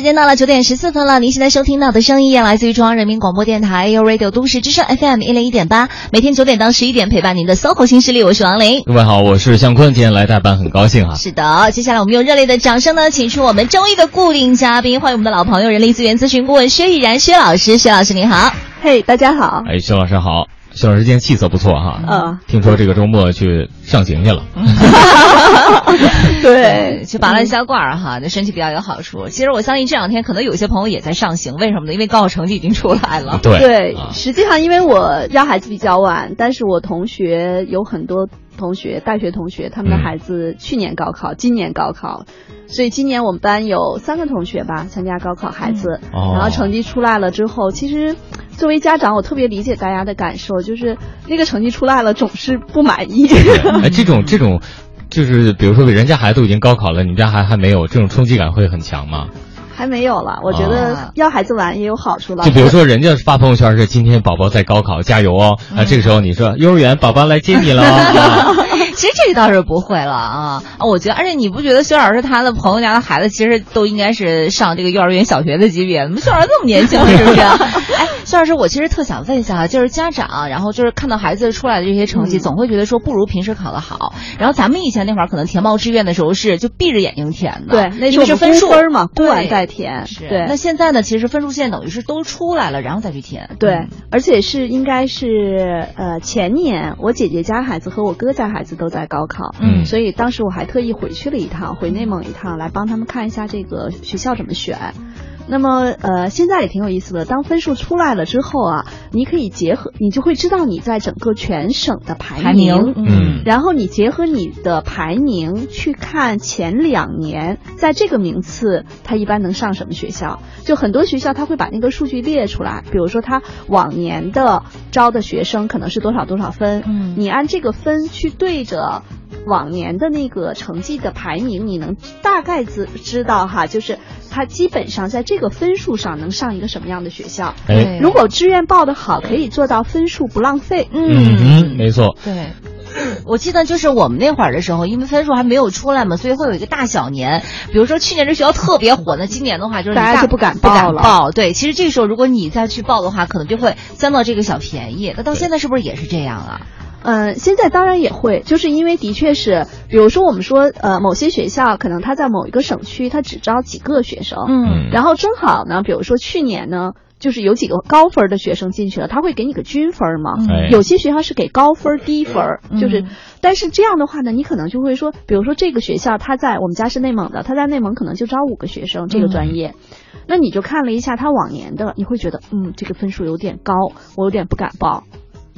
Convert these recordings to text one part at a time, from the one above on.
时间到了九点十四分了，您现在收听到的声音来自于中央人民广播电台 u Radio 都市之声 FM 一零一点八，每天九点到十一点陪伴您的 SOHO 新势力，我是王琳。各位好，我是向坤，今天来代班，很高兴啊。是的，接下来我们用热烈的掌声呢，请出我们周一的固定嘉宾，欢迎我们的老朋友，人力资源咨询顾问薛毅然薛老师，薛老师您好。嘿，大家好。哎，薛老师好，薛老师今天气色不错哈。嗯，听说这个周末去上刑去了。对，去拔了下罐儿哈，对身体比较有好处。其实我相信这两天可能有些朋友也在上刑，为什么呢？因为高考成绩已经出来了。对对，啊实际上因为我家孩子比较晚，但是我同学有很多同学，大学同学，他们的嗯孩子去年高考，今年高考，所以今年我们班有三个同学吧参加高考，孩子，哦然后成绩出来了之后，其实作为家长，我特别理解大家的感受，就是那个成绩出来了，总是不满意。哎，这种这种，就是比如说人家孩子都已经高考了，你们家还还没有，这种冲击感会很强吗？还没有了，我觉啊得要孩子玩也有好处了。就比如说人家发朋友圈是今天宝宝在高考，加油哦！啊，这个时候你说幼儿园宝宝来接你了哦。啊其实这个倒是不会了啊啊！我觉得，而且你不觉得薛老师他的朋友家的孩子其实都应该是上这个幼儿园、小学的级别？怎么薛老师这么年轻，是不是？哎，薛老师，我其实特想问一下啊，就是家长，然后就是看到孩子出来的这些成绩，嗯总会觉得说不如平时考得好。然后咱们以前那会儿可能填报志愿的时候是就闭着眼睛填的，对，那因是分数分嘛，估对完再填。是。对，那现在呢，其实分数线等于是都出来了，然后再去填。对嗯，而且是应该是呃前年我姐姐家孩子和我哥家孩子都在高考，嗯所以当时我还特意回去了一趟，回内蒙一趟，来帮他们看一下这个学校怎么选。那么呃，现在也挺有意思的。当分数出来了之后啊，你可以结合，你就会知道你在整个全省的排排名，嗯然后你结合你的排名去看前两年在这个名次，他一般能上什么学校？就很多学校他会把那个数据列出来，比如说他往年的招的学生可能是多少多少分，嗯你按这个分去对着。往年的那个成绩的排名，你能大概知知道哈，就是他基本上在这个分数上能上一个什么样的学校。哎，如果志愿报的好，可以做到分数不浪费。嗯嗯，没错。对。我记得就是我们那会儿的时候，因为分数还没有出来嘛，所以会有一个大小年。比如说去年这学校特别火，那今年的话就是你大家就不敢不敢报了报。对，其实这时候如果你再去报的话，可能就会占到这个小便宜。那到现在是不是也是这样啊？嗯，现在当然也会，就是因为的确是，比如说我们说，呃，某些学校可能它在某一个省区，它只招几个学生，嗯。然后正好呢，比如说去年呢，就是有几个高分的学生进去了，他会给你个均分嘛。嗯。哎。有些学校是给高分低分，就是嗯，但是这样的话呢，你可能就会说，比如说这个学校他在我们家是内蒙的，他在内蒙可能就招五个学生这个专业，那你就看了一下他往年的，你会觉得，嗯，这个分数有点高，我有点不敢报。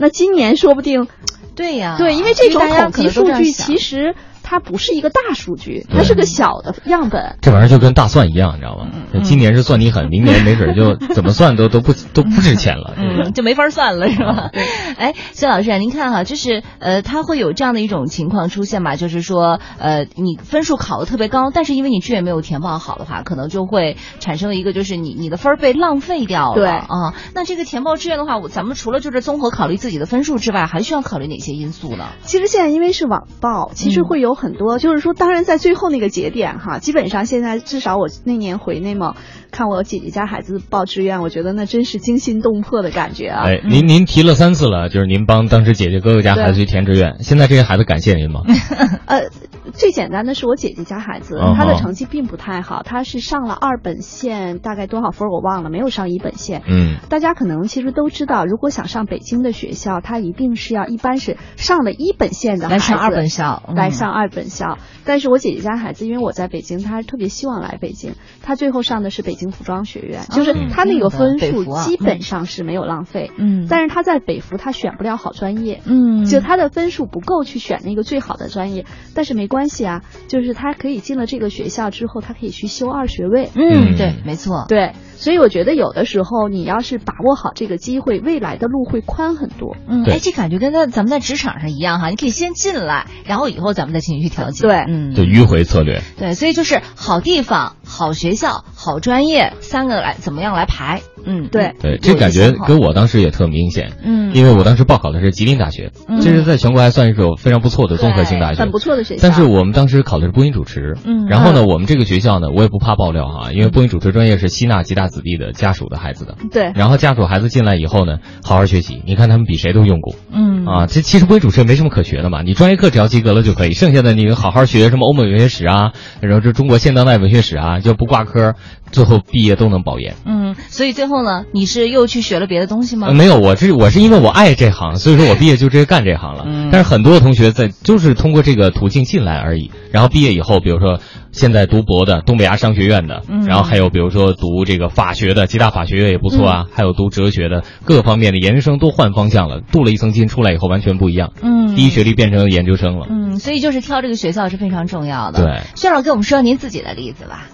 那今年说不定对呀、对，因为这种统计数据其实它不是一个大数据，它是个小的样本。这玩意儿就跟大蒜一样，你知道吗？嗯今年是算你狠，明年没准就 怎么算都都不都不值钱了。嗯，就没法算了，是吧？哎，孙老师啊，您看哈，就是呃，它会有这样的一种情况出现吧？就是说，呃，你分数考的特别高，但是因为你志愿没有填报好的话，可能就会产生一个就是你你的分儿被浪费掉了。对啊，那这个填报志愿的话，我咱们除了就是综合考虑自己的分数之外，还需要考虑哪些因素呢？其实现在因为是网报，其实嗯会有很多，就是说，当然在最后那个节点哈，基本上现在至少我那年回内蒙看我姐姐家孩子报志愿，我觉得那真是惊心动魄的感觉啊。哎，您您提了三次了，就是您帮当时姐姐哥哥家孩子去填志愿，现在这些孩子感谢您吗？呃，最简单的是我姐姐家孩子哦，他的成绩并不太好，他是上了二本线，大概多少分我忘了，没有上一本线。嗯，大家可能其实都知道，如果想上北京的学校，他一定是要一般是上了一本线的孩子来上二本校，嗯来上二本校。但是我姐姐家孩子，因为我在北京，他特别希望来北京，他最后上的是北京服装学院，就是他那个分数基本上是没有浪费。嗯，但是他在北服，他选不了好专业。嗯，就他的分数不够去选那个最好的专业，但是没关系啊，就是他可以进了这个学校之后，他可以去修二学位。嗯，嗯对，没错，对，所以我觉得有的时候你要是把握好这个机会，未来的路会宽很多。嗯，哎，这感觉跟在咱们在职场上一样哈，你可以先进来，然后以后咱们再进行去调节。对嗯，就迂回策略。对，所以就是好地方、好学校、好专业三个来怎么样来排？嗯，对对，这感觉跟我当时也特明显。嗯，因为我当时报考的是吉林大学，嗯这是在全国还算是个非常不错的综合性大学，很不错的学校。但是我们当时考的是播音主持，嗯然后呢，我们这个学校呢，我也不怕爆料哈，因为播音主持专业是吸纳吉大子弟的家属的孩子的，对，然后家属孩子进来以后呢，好好学习，你看他们比谁都用功，嗯。啊，这其实播音主持也没什么可学的嘛，你专业课只要及格了就可以，剩下的你好好学什么欧美文学史啊，然后这中国现当代文学史啊，就不挂科，最后毕业都能保研。嗯，所以最后呢，你是又去学了别的东西吗？呃没有，我是我是因为我爱这行，所以说我毕业就直接干这行了。嗯但是很多的同学在就是通过这个途径进来而已，然后毕业以后，比如说现在读博的东北亚商学院的，嗯然后还有比如说读这个法学的，吉大法学院也不错啊，还有读哲学的，各个方面的研究生都换方向了，镀了一层金，出来以后完全不一样，嗯，第一学历变成研究生了。嗯，所以就是挑这个学校是非常重要的。对，薛老师给我们说说您自己的例子吧。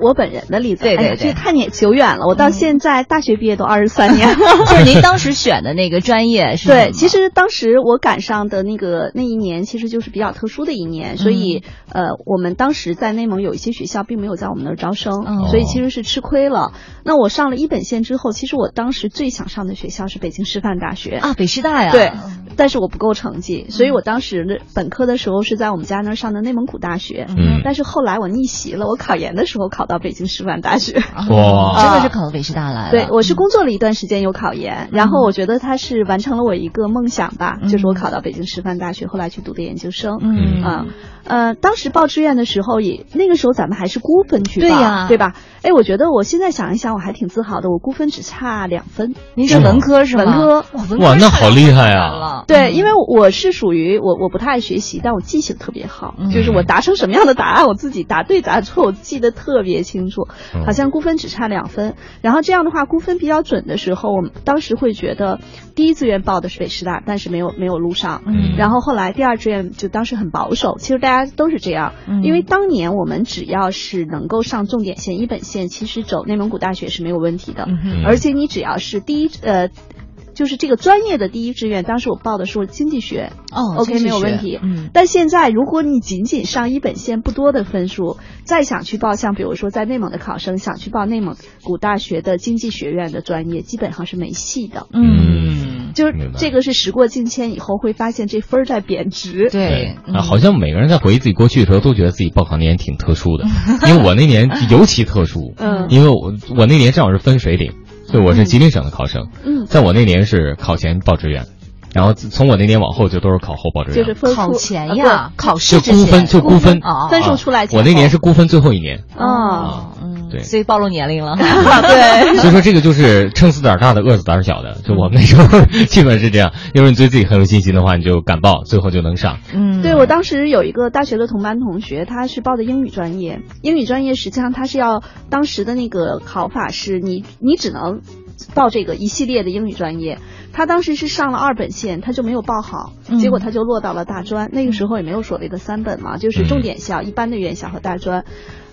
我本人的例子，对对对。这太年久远了，我到现在大学毕业都二十三年。了。就是您当时选的那个专业 是对，其实当时我赶上的那个那一年，其实就是比较特殊的一年，所以嗯呃，我们当时在内蒙有一些学校并没有在我们那儿招生，嗯所以其实是吃亏了。那我上了一本线之后，其实我当时最想上的学校是北京师范大学。啊，北师大呀。对，但是我不够成绩，所以我当时的本科的时候是在我们家那儿上的内蒙古大学，嗯但是后来我逆袭了，我考研的时候考到北京师范大学。哇真的是考到北师大来了。对，我是工作了一段时间有考研，然后我觉得它是完成了我一个梦想吧，嗯就是我考到北京师范大学，后来去读的研究生。嗯啊，呃，当时报志愿的时候也，那个时候咱们还是估分去报，对呀对吧？哎，我觉得我现在想一想，我还挺自豪的，我估分只差两分。您是文科是吗？文科哇，文科哇那好厉害啊对，因为我是属于我我不太爱学习，但我记性特别好，嗯就是我答成什么样的答案，我自己答对答错，我记得特别清楚。嗯好像估分只差两分，然后这样的话估分比较准的时候，我们当时会觉得第一志愿报的是北师大，但是没有没有录上。嗯然后后来第二志愿就当时很保守，其实大家都是这样，嗯因为当年我们只要是能够上重点线一本线，其实走内蒙古大学是没有问题的，嗯而且你只要是第一呃。就是这个专业的第一志愿，当时我报的是经济学哦，OK 没有问题。嗯。但现在如果你仅仅上一本线不多的分数，再想去报像比如说在内蒙的考生想去报内蒙古大学的经济学院的专业，基本上是没戏的。嗯，就是这个是时过境迁以后会发现这分儿在贬值。对。嗯。啊，好像每个人在回忆自己过去的时候，都觉得自己报考那年挺特殊的，因为我那年尤其特殊，嗯。因为我我那年正好是分水岭，所以我是吉林省的考生，嗯，在我那年是考前报志愿，然后从我那年往后就都是考后报志愿，就是分数考前啊呀，考试就之前估分就估分哦分数出来前我那年是估分最后一年，啊，嗯，对所以暴露年龄了。对。所以说这个就是撑死胆儿大的，饿死胆儿小的，就我们那时候 基本是这样，要是你对自己很有信心的话，你就敢报，最后就能上。嗯，对我当时有一个大学的同班同学，他是报的英语专业。英语专业实际上他是要当时的那个考法是你你只能报这个一系列的英语专业。他当时是上了二本线，他就没有报好，嗯结果他就落到了大专。那个时候也没有所谓的三本嘛，就是重点校、一般的院校和大专。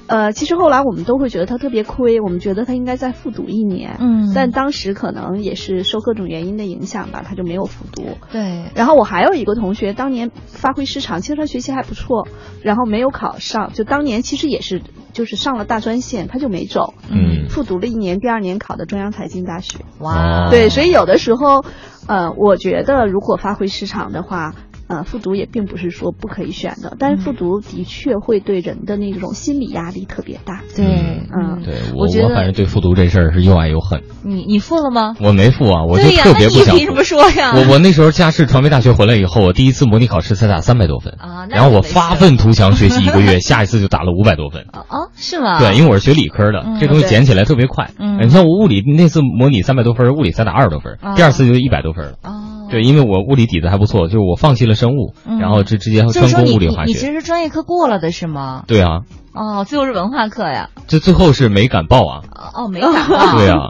呃，其实后来我们都会觉得他特别亏，我们觉得他应该再复读一年。嗯但当时可能也是受各种原因的影响吧，他就没有复读。对，然后我还有一个同学，当年发挥失常，其实他学习还不错，然后没有考上，就当年其实也是就是上了大专线，他就没走，嗯复读了一年，第二年考的中央财经大学。哇，哦对，所以有的时候，呃，我觉得如果发挥失常的话。呃，复读也并不是说不可以选的，但是复读的确会对人的那种心理压力特别大。对，嗯对我我觉得我反正对复读这事儿是又爱又恨。你你复了吗？我没复啊，我就，特别不想复。凭什么说呀？我我那时候加市传媒大学回来以后，我第一次模拟考试才打三百多分，啊然后我发愤图强学习一个月，下一次就打了五百多分。啊啊，是吗？对，因为我是学理科的，嗯这东西捡起来特别快。嗯你像我物理那次模拟三百多分，物理才打二十多分，啊第二次就一百多分了。哦，对，因为我物理底子还不错，就是我放弃了生物，嗯然后这直接专攻物理化学你其学。实专业课过了的是吗？对啊，哦，最后是文化课呀。这最后是没敢报啊。哦，没敢报。对啊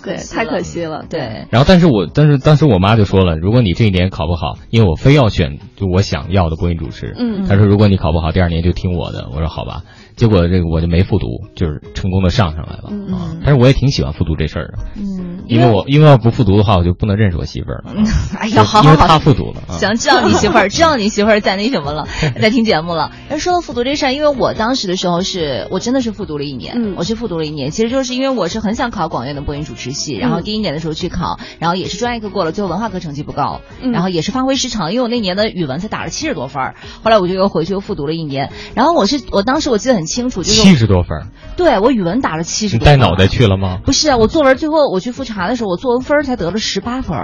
可对，惜，太可惜了。对，然后，但是我，但是当时我妈就说了，如果你这一年考不好，因为我非要选就我想要的播音主持，嗯她说如果你考不好，第二年就听我的。我说好吧，结果这个我就没复读，就是成功的上上来了。嗯啊，但是我也挺喜欢复读这事儿的，嗯，因为我因为要不复读的话，我就不能认识我媳妇儿。嗯，哎呀，好好好，因为她复读了。行，知道你媳妇儿，知道你媳妇儿在那什么了，在听节目了。说到复读这事儿，因为我当时的时候是我真的是复读了一年，嗯，我是复读了一年，其实就是因为我是很想考广院的播音主持系，然后第一年的时候去考，然后也是专业课过了，最后文化课成绩不高，然后也是发挥失常，因为我那年的语文才打了七十多分，后来我就又回去又复读了一年，然后我是我当时我记得很清楚，就是七十多分，对我语文打了七十，你带脑袋去了吗？不是啊，我作文最后我去复查的时候，我作文分才得了十八分，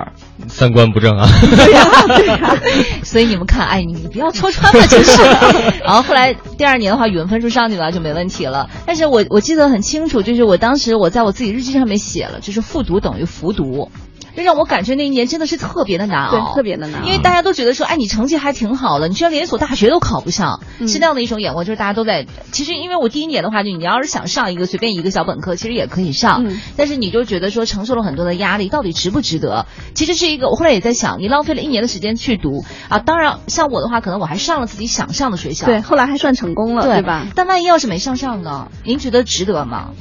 三观不正啊！对呀，对呀，所以你们看，哎，你不要戳穿了，就是。然后后来第二年的话，语文分数上去了就没问题了。但是我我记得很清楚，就是我当时我在我自己日记上面写了，就是复读等于服毒。这让我感觉那一年真的是特别的难熬，特别的难熬。因为大家都觉得说，哎，你成绩还挺好的，你居然连一所大学都考不上，是那样的一种眼光。就是大家都在，其实因为我第一年的话，就你要是想上一个随便一个小本科，其实也可以上，但是你就觉得说承受了很多的压力，到底值不值得？其实是一个，我后来也在想，你浪费了一年的时间去读啊。当然，像我的话，可能我还上了自己想上的学校，对，后来还算成功了，对吧？但万一要是没上上呢？您觉得值得吗？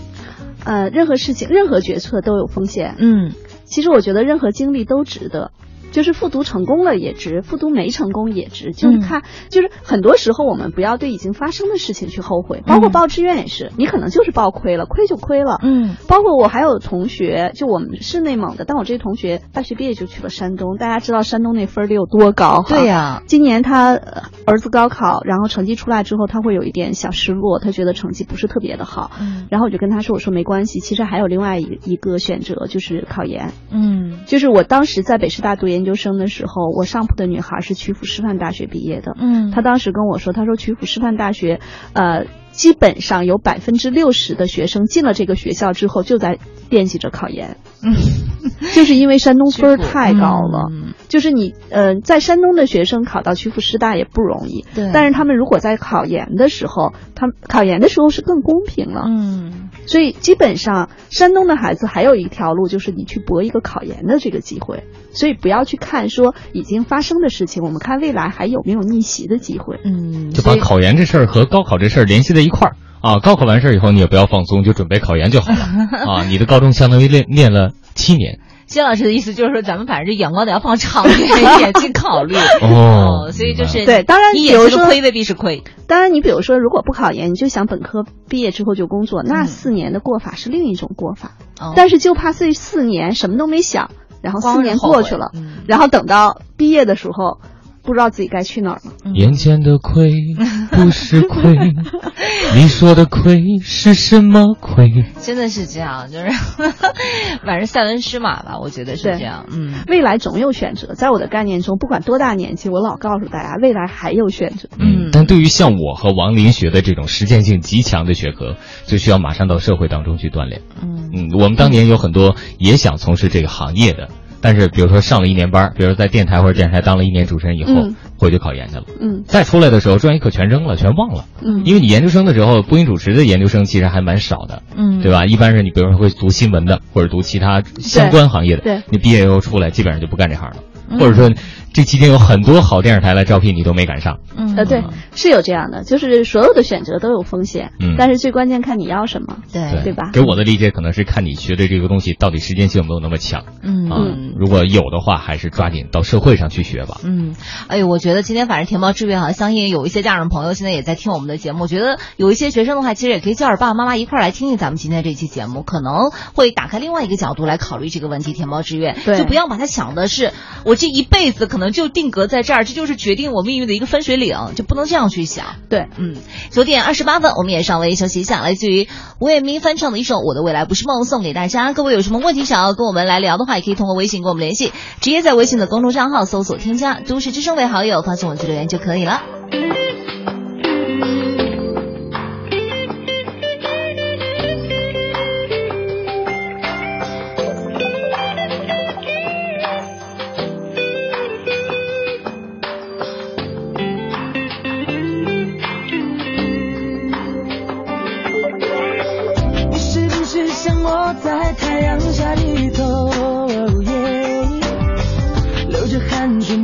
呃，任何事情，任何决策都有风险，嗯。其实我觉得任何经历都值得。就是复读成功了也值，复读没成功也值。就是看，就是很多时候我们不要对已经发生的事情去后悔。包括报志愿也是，你可能就是报亏了，亏就亏了。嗯。包括我还有同学，就我们是内蒙的，但我这同学大学毕业就去了山东。大家知道山东那分儿得有多高？对呀。今年他儿子高考，然后成绩出来之后，他会有一点小失落，他觉得成绩不是特别的好。嗯。然后我就跟他说：“我说没关系，其实还有另外一一个选择，就是考研。”嗯。就是我当时在北师大读研究生的时候。我上铺的女孩是曲阜师范大学毕业的，嗯，她当时跟我说，她说曲阜师范大学，呃，基本上有百分之六十的学生进了这个学校之后就在惦记着考研，嗯，就是因为山东分儿太高了，嗯。就是你呃在山东的学生考到曲阜师大也不容易，对，但是他们如果在考研的时候，他们考研的时候是更公平了，嗯，所以基本上山东的孩子还有一条路就是你去搏一个考研的这个机会。所以不要去看说已经发生的事情，我们看未来还有没有逆袭的机会。嗯，就把考研这事儿和高考这事儿联系在一块儿啊。高考完事儿以后，你也不要放松，就准备考研就好了 啊。你的高中相当于练练了七年。谢老师的意思就是说，咱们反正这眼光得要放长远一点 去考虑哦。所以就是对，当然，比如说亏未必是亏。当然，你比如说，如果不考研，你就想本科毕业之后就工作，那四年的过法是另一种过法。但是就怕这四年什么都没想。然后四年过去了，然后等到毕业的时候，不知道自己该去哪儿了。眼前的亏 不是亏，你说的亏是什么亏？真的是这样，就是 反正塞翁失马吧，我觉得是这样。嗯，未来总有选择，在我的概念中，不管多大年纪，我老告诉大家，未来还有选择。嗯，但对于像我和王林学的这种实践性极强的学科，就需要马上到社会当中去锻炼。嗯嗯，我们当年有很多也想从事这个行业的。但是，比如说上了一年班，比如在电台或者电视台当了一年主持人以后，回去考研去了。嗯，再出来的时候，专业课全扔了，全忘了。嗯，因为你研究生的时候，播音主持的研究生其实还蛮少的。嗯，对吧？一般是你比如说会读新闻的，或者读其他相关行业的。对，你毕业以后出来，基本上就不干这行了。或者说，这期间有很多好电视台来招聘，你都没赶上。嗯，呃，对，是有这样的，就是所有的选择都有风险。嗯，但是最关键看你要什么。对，对吧？给我的理解可能是看你学的这个东西到底时间性有没有那么强。嗯啊，如果有的话，还是抓紧到社会上去学吧。嗯，哎呦，我觉得今天反正填报志愿哈，相信有一些家长朋友现在也在听我们的节目。我觉得有一些学生的话，其实也可以叫着爸爸妈妈一块儿来听听咱们今天这期节目，可能会打开另外一个角度来考虑这个问题。填报志愿，对，就不要把它想的是我这一辈子可能就定格在这儿，这就是决定我命运的一个分水岭，就不能这样去想。对，嗯，九点二十八分，我们也稍微休息一下，来自于吴彦斌翻唱的一首《我的未来不是梦》送给大家。各位有什么问题想要跟我们来聊的话，也可以通过微信跟我们联系，直接在微信的公众账号搜索添加“都市之声”为好友，发送文字留言就可以了。我在太阳下低头，流着汗水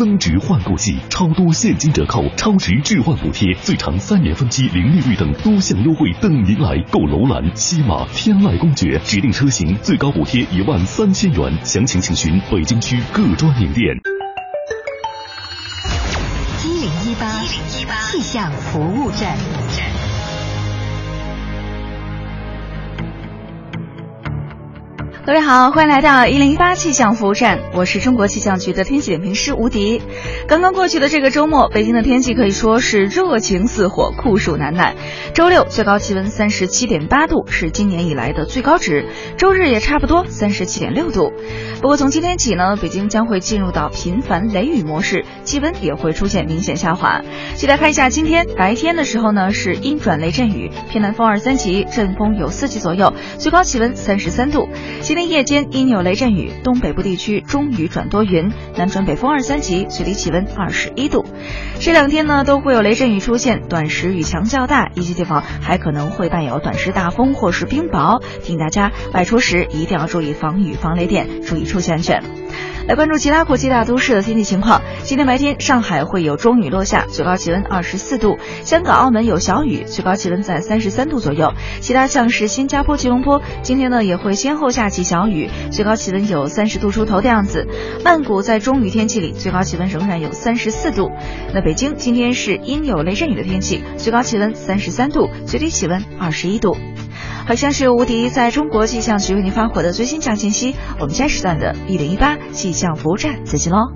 增值换购季，超多现金折扣、超值置换补贴、最长三年分期零利率等多项优惠等您来。购楼兰、西马、天籁公爵指定车型最高补贴一万三千元，详情请询北京区各专营店。一零一八气象服务站。各位好，欢迎来到一零一八气象服务站，我是中国气象局的天气点评师吴迪。刚刚过去的这个周末，北京的天气可以说是热情似火，酷暑难耐。周六最高气温三十七点八度，是今年以来的最高值；周日也差不多三十七点六度。不过从今天起呢，北京将会进入到频繁雷雨模式，气温也会出现明显下滑。先来看一下今天白天的时候呢，是阴转雷阵雨，偏南风二三级，阵风有四级左右，最高气温三十三度。今天夜间阴有雷阵雨，东北部地区中雨转多云，南转北风二三级，最低气温二十一度。这两天呢都会有雷阵雨出现，短时雨强较大，一些地方还可能会伴有短时大风或是冰雹，请大家外出时一定要注意防雨防雷电，注意出行安全。来关注其他国际大都市的天气情况。今天白天，上海会有中雨落下，最高气温二十四度；香港、澳门有小雨，最高气温在三十三度左右。其他像是新加坡、吉隆坡，今天呢也会先后下起小雨，最高气温有三十度出头的样子。曼谷在中雨天气里，最高气温仍然有三十四度。那北京今天是阴有雷阵雨的天气，最高气温三十三度，最低气温二十一度。好像是无敌在中国气象局为您发火的最新降信息。我们下时段的一零一八气象服务站再见喽。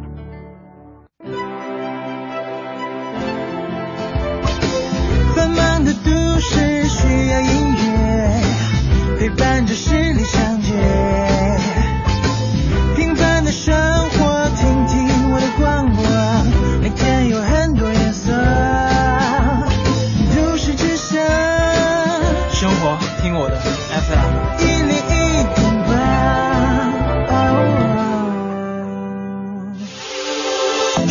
繁忙的都市需要音乐陪伴着十里香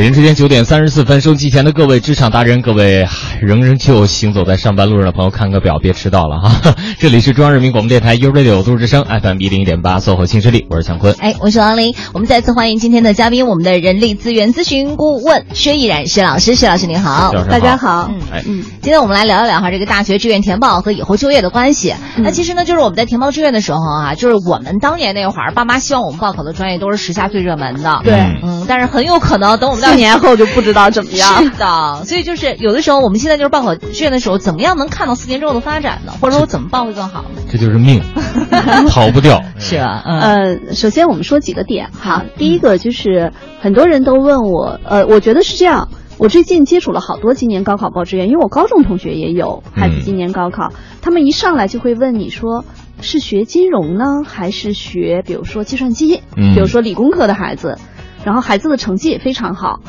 北京时间九点三十四分，收机前的各位职场达人，各位仍然就行走在上班路上的朋友，看个表，别迟到了哈。这里是中央人民广播电台 U Radio 都市之声 FM 一零一点八，SOHO 新势力，我是强坤。哎，我是王琳，我们再次欢迎今天的嘉宾，我们的人力资源咨询顾问薛毅然薛老师，薛老师您好大家好嗯哎，嗯，今天我们来聊一聊哈这个大学志愿填报和以后就业的关系。那其实呢，就是我们在填报志愿的时候啊，就是我们当年那会儿，爸妈希望我们报考的专业都是时下最热门的。对嗯嗯，但是很有可能等我们到四年后就不知道怎么样。是的，所以就是有的时候我们现在就是报考志愿的时候，怎么样能看到四年之后的发展呢？或者说我怎么报会更好呢？这就是命，逃不掉。是吧？嗯呃，首先我们说几个点哈。第一个就是很多人都问我，呃，我觉得是这样。我最近接触了好多今年高考报志愿，因为我高中同学也有孩子今年高考，他们一上来就会问你说是学金融呢，还是学比如说计算机，嗯比如说理工科的孩子，然后孩子的成绩也非常好，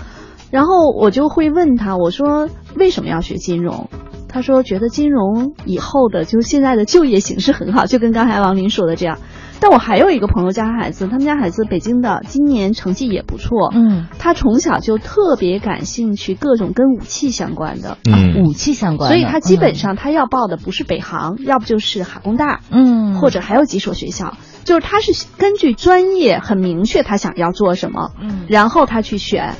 然后我就会问他，我说为什么要学金融？他说觉得金融以后的就是现在的就业形势很好，就跟刚才王林说的这样。但我还有一个朋友家孩子，他们家孩子北京的，今年成绩也不错。嗯，他从小就特别感兴趣各种跟武器相关的，嗯。武器相关的，所以他基本上他要报的不是北航，要不就是哈工大，嗯，或者还有几所学校，就是他是根据专业很明确他想要做什么，嗯然后他去选。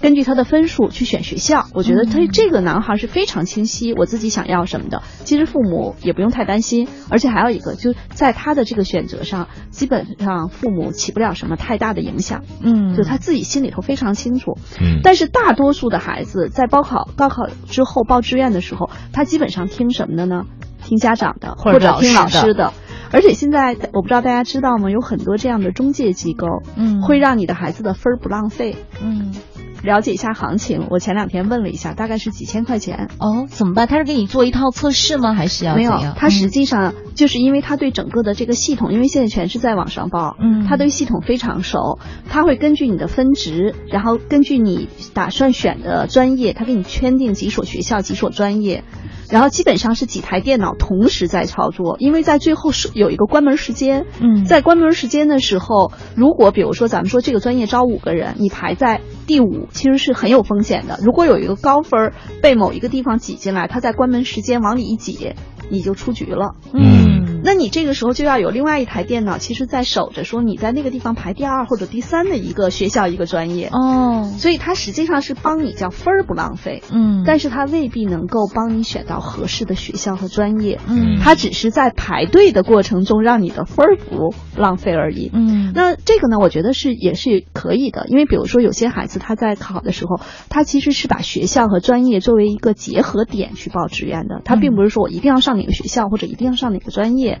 根据他的分数去选学校，我觉得他这个男孩是非常清晰，我自己想要什么的。其实父母也不用太担心，而且还有一个，就在他的这个选择上，基本上父母起不了什么太大的影响，嗯，就他自己心里头非常清楚。嗯，但是大多数的孩子在报考高考之后报志愿的时候，他基本上听什么的呢？听家长的，或者或者听老师的老师的。而且现在我不知道大家知道吗？有很多这样的中介机构，嗯会让你的孩子的分儿不浪费。嗯了解一下行情，我前两天问了一下，大概是几千块钱。哦，怎么办？他是给你做一套测试吗？还是要没有？，他实际上就是因为他对整个的这个系统，因为现在全是在网上报，嗯他对系统非常熟，他会根据你的分值，然后根据你打算选的专业，他给你圈定几所学校、几所专业，然后基本上是几台电脑同时在操作，因为在最后是有一个关门时间，嗯在关门时间的时候，如果比如说咱们说这个专业招五个人，你排在第五，其实是很有风险的。如果有一个高分儿被某一个地方挤进来，他在关门时间往里一挤，你就出局了。嗯那你这个时候就要有另外一台电脑，其实在守着说你在那个地方排第二或者第三的一个学校一个专业。哦，所以它实际上是帮你叫分儿不浪费，嗯，但是它未必能够帮你选到合适的学校和专业。嗯它只是在排队的过程中让你的分儿不浪费而已。嗯那这个呢，我觉得是也是可以的，因为比如说有些孩子他在考的时候，他其实是把学校和专业作为一个结合点去报志愿的，他并不是说我一定要上哪个学校或者一定要上哪个专业。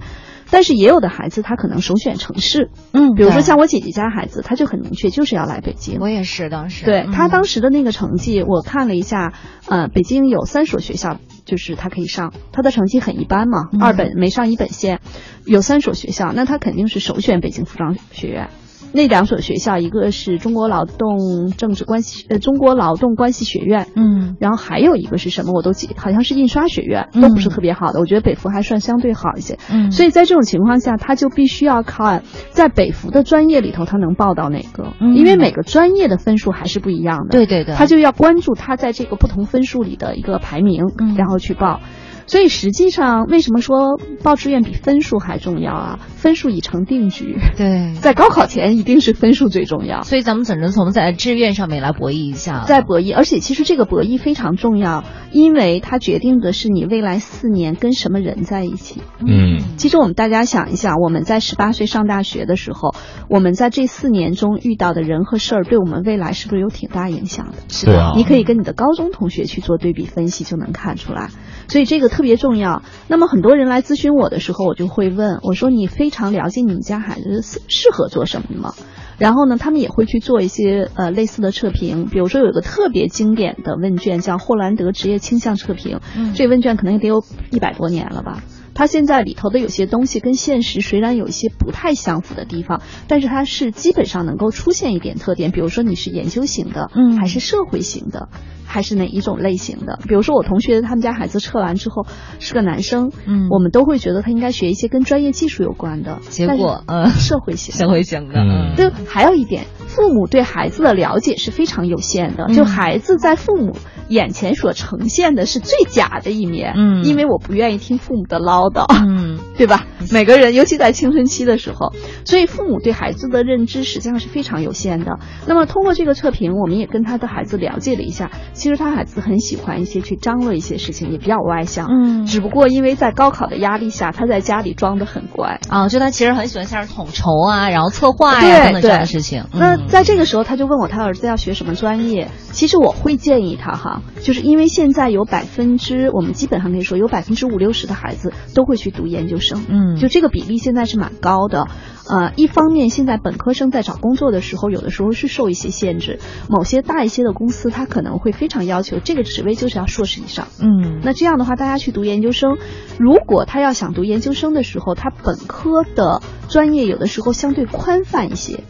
但是也有的孩子他可能首选城市，嗯，比如说像我姐姐家孩子，他就很明确就是要来北京。我也是当时，对他当时时的那个成绩，我看了一下，呃，北京有三所学校，就是他可以上，他的成绩很一般嘛，嗯。二本没上一本线，有三所学校，那他肯定是首选北京服装学院。那两所学校，一个是中国劳动政治关系呃中国劳动关系学院，嗯然后还有一个是什么我都记，好像是印刷学院，嗯都不是特别好的。我觉得北服还算相对好一些。嗯，所以在这种情况下，他就必须要看在北服的专业里头，他能报到哪个，嗯因为每个专业的分数还是不一样的。对对对，他就要关注他在这个不同分数里的一个排名，嗯然后去报。所以实际上，为什么说报志愿比分数还重要啊？分数已成定局，对，在高考前一定是分数最重要。所以咱们只能从在志愿上面来博弈一下，在博弈，而且其实这个博弈非常重要，因为它决定的是你未来四年跟什么人在一起。嗯其实我们大家想一想，我们在十八岁上大学的时候，我们在这四年中遇到的人和事儿，对我们未来是不是有挺大影响的？是啊你可以跟你的高中同学去做对比分析，就能看出来。所以这个特别重要。那么很多人来咨询我的时候，我就会问我说：“你非常了解你们家孩子适适合做什么吗？”然后呢，他们也会去做一些呃类似的测评，比如说有一个特别经典的问卷叫霍兰德职业倾向测评，嗯这问卷可能也得有一百多年了吧。它现在里头的有些东西跟现实虽然有一些不太相符的地方，但是它是基本上能够出现一点特点，比如说你是研究型的，嗯。还是社会型的，还是哪一种类型的？比如说我同学他们家孩子测完之后是个男生，嗯。我们都会觉得他应该学一些跟专业技术有关的，结果嗯社会型的。社会型的，嗯。对，还有一点，父母对孩子的了解是非常有限的。嗯。就孩子在父母眼前所呈现的是最假的一面，嗯。因为我不愿意听父母的唠叨，嗯对吧？每个人，尤其在青春期的时候，所以父母对孩子的认知实际上是非常有限的。那么通过这个测评，我们也跟他的孩子了解了一下，其实他孩子很喜欢一些去张罗一些事情，也比较外向。嗯只不过因为在高考的压力下，他在家里装的很乖。啊，就他其实很喜欢像是统筹啊，然后策划呀对等等这样的事情。那嗯在这个时候，他就问我他儿子要学什么专业。其实我会建议他哈，就是因为现在有百分之，我们基本上可以说有百分之五六十的孩子都会去读研究生，嗯就这个比例现在是蛮高的。呃，一方面现在本科生在找工作的时候，有的时候是受一些限制，某些大一些的公司他可能会非常要求这个职位就是要硕士以上。嗯那这样的话，大家去读研究生，如果他要想读研究生的时候，他本科的专业有的时候相对宽泛一些，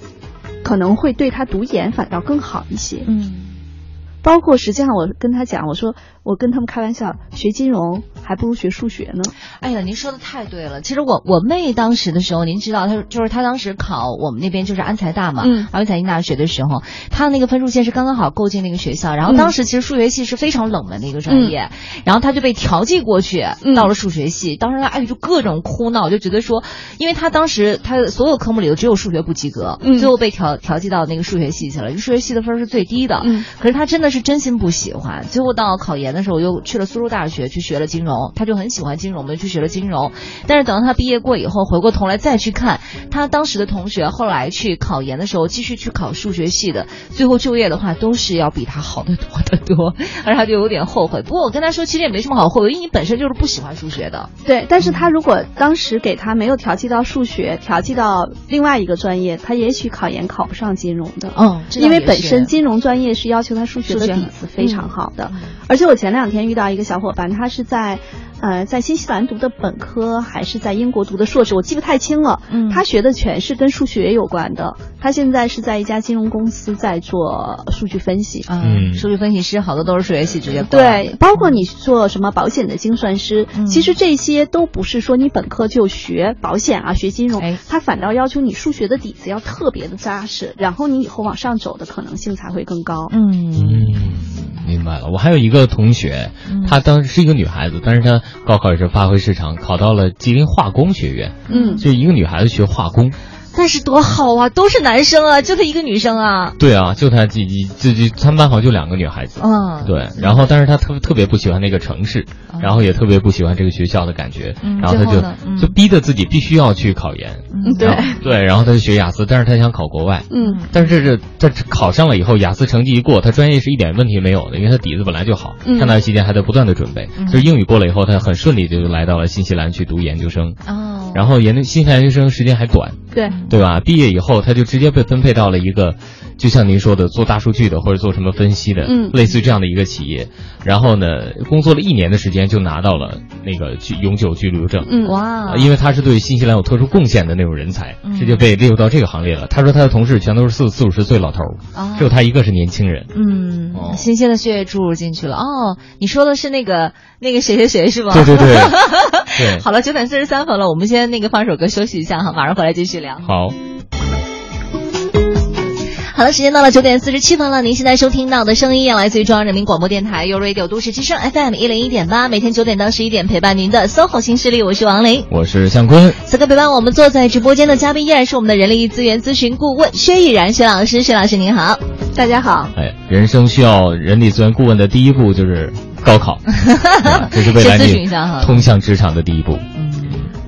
可能会对他读研反倒更好一些。嗯包括实际上我跟他讲，我说我跟他们开玩笑，学金融还不如学数学呢。哎呀，您说的太对了。其实我我妹当时的时候，您知道，她就是她当时考我们那边就是安财大嘛，嗯安财经大学的时候，她那个分数线是刚刚好够进那个学校。然后当时其实数学系是非常冷门的一个专业，然后她就被调剂过去嗯到了数学系。当时她哎就各种哭闹，就觉得说，因为她当时她所有科目里头只有数学不及格，嗯最后被调调剂到那个数学系去了。数学系的分是最低的，嗯可是她真的是真心不喜欢。最后到考研的时候，又去了苏州大学去学了金融，他就很喜欢金融嘛，就去学了金融。但是等到他毕业过以后，回过头来再去看他当时的同学，后来去考研的时候，继续去考数学系的，最后就业的话，都是要比他好得多得多，而他就有点后悔。不过我跟他说，其实也没什么好后悔，因为你本身就是不喜欢数学的。对，但是他如果当时给他没有调剂到数学，调剂到另外一个专业，他也许考研考不上金融的。嗯，因为本身金融专业是要求他数学的底子非常好的，嗯而且我前两天遇到一个小伙伴，他是在，呃，在新西兰读的本科，还是在英国读的硕士，我记不太清了。嗯。他学的全是跟数学有关的，他现在是在一家金融公司在做数据分析。嗯，嗯。数据分析师好多都是数学系直接对，包括你做什么保险的精算师，嗯。其实这些都不是说你本科就学保险啊、学金融，哎。它反倒要求你数学的底子要特别的扎实，然后你以后往上走的可能性才会更高。嗯。嗯，明白了。我还有一个同学，嗯她当时是一个女孩子，但是她高考也是发挥失常，考到了吉林化工学院。嗯就一个女孩子学化工，但是多好啊，都是男生啊，就她一个女生啊。对啊，就她自己自己，他们班好像就两个女孩子。嗯，对，然后但是她特特别不喜欢那个城市，哦然后也特别不喜欢这个学校的感觉，嗯然后她就就逼着自己必须要去考研，嗯对。对，然后她就学雅思，但是她想考国外，嗯。但是这这这考上了以后，雅思成绩一过，他专业是一点问题没有的，因为他底子本来就好。嗯。上大学期间还在不断的准备，嗯。就是英语过了以后，他很顺利就来到了新西兰去读研究生。哦，然后研究新西兰研究生时间还短，对，对吧？毕业以后他就直接被分配到了一个，就像您说的做大数据的或者做什么分析的，嗯类似于这样的一个企业。然后呢，工作了一年的时间就拿到了那个居永久居留证。嗯哇呃，因为他是对新西兰有特殊贡献的那种人才，嗯直接被列入到这个行列了。他说他的同事全都是四四五十岁老头儿，哦只有他一个是年轻人。嗯哦，新鲜的血液注入进去了。哦，你说的是那个那个谁谁谁是吗？对对对 对好了，九点四十三分了，我们先那个放首歌休息一下哈，马上回来继续聊。好，好的，时间到了九点四十七分了。您现在收听到的声音来自于中央人民广播电台 u Radio 都市之声 FM 一零一点八，每天九点到十一点陪伴您的 SOHO 新势力，我是王琳。我是向坤。此刻陪伴我们坐在直播间的嘉宾依然是我们的人力资源咨询顾问薛毅然薛老师，薛老师您好。大家好。哎，人生需要人力资源顾问的第一步就是高考，啊这是未来先咨询你一下哈通向职场的第一步。嗯，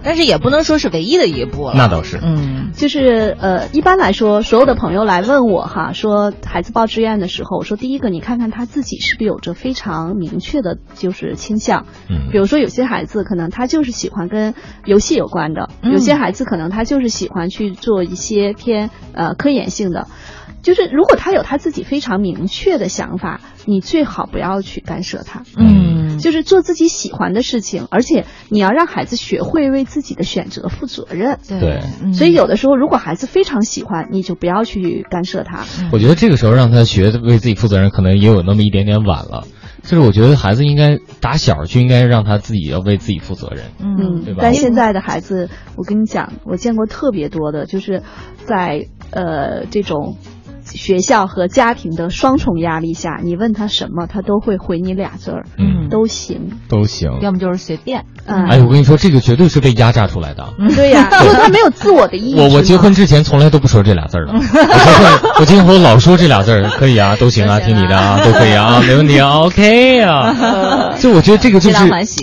但是也不能说是唯一的一步了。那倒是，嗯就是呃，一般来说，所有的朋友来问我哈，说孩子报志愿的时候，我说第一个，你看看他自己是不是有着非常明确的，就是倾向。嗯比如说有些孩子可能他就是喜欢跟游戏有关的，嗯有些孩子可能他就是喜欢去做一些偏呃科研性的。就是如果他有他自己非常明确的想法，你最好不要去干涉他。嗯，就是做自己喜欢的事情，而且你要让孩子学会为自己的选择负责任。对嗯所以有的时候，如果孩子非常喜欢，你就不要去干涉他。我觉得这个时候让他学为自己负责任，可能也有那么一点点晚了。就是我觉得孩子应该打小就应该让他自己要为自己负责任。嗯对吧但现在的孩子，我跟你讲，我见过特别多的，就是在呃这种学校和家庭的双重压力下，你问他什么，他都会回你俩字儿，都行。都行。要么就是随便。嗯，哎，我跟你说，这个绝对是被压榨出来的。对呀、因为他没有自我的意识。我我结婚之前从来都不说这俩字儿的，我结婚我结婚后老说这俩字儿，可以啊，都行啊，行啊听你的啊，都可以啊，没问题啊，OK 啊。就我觉得这个就是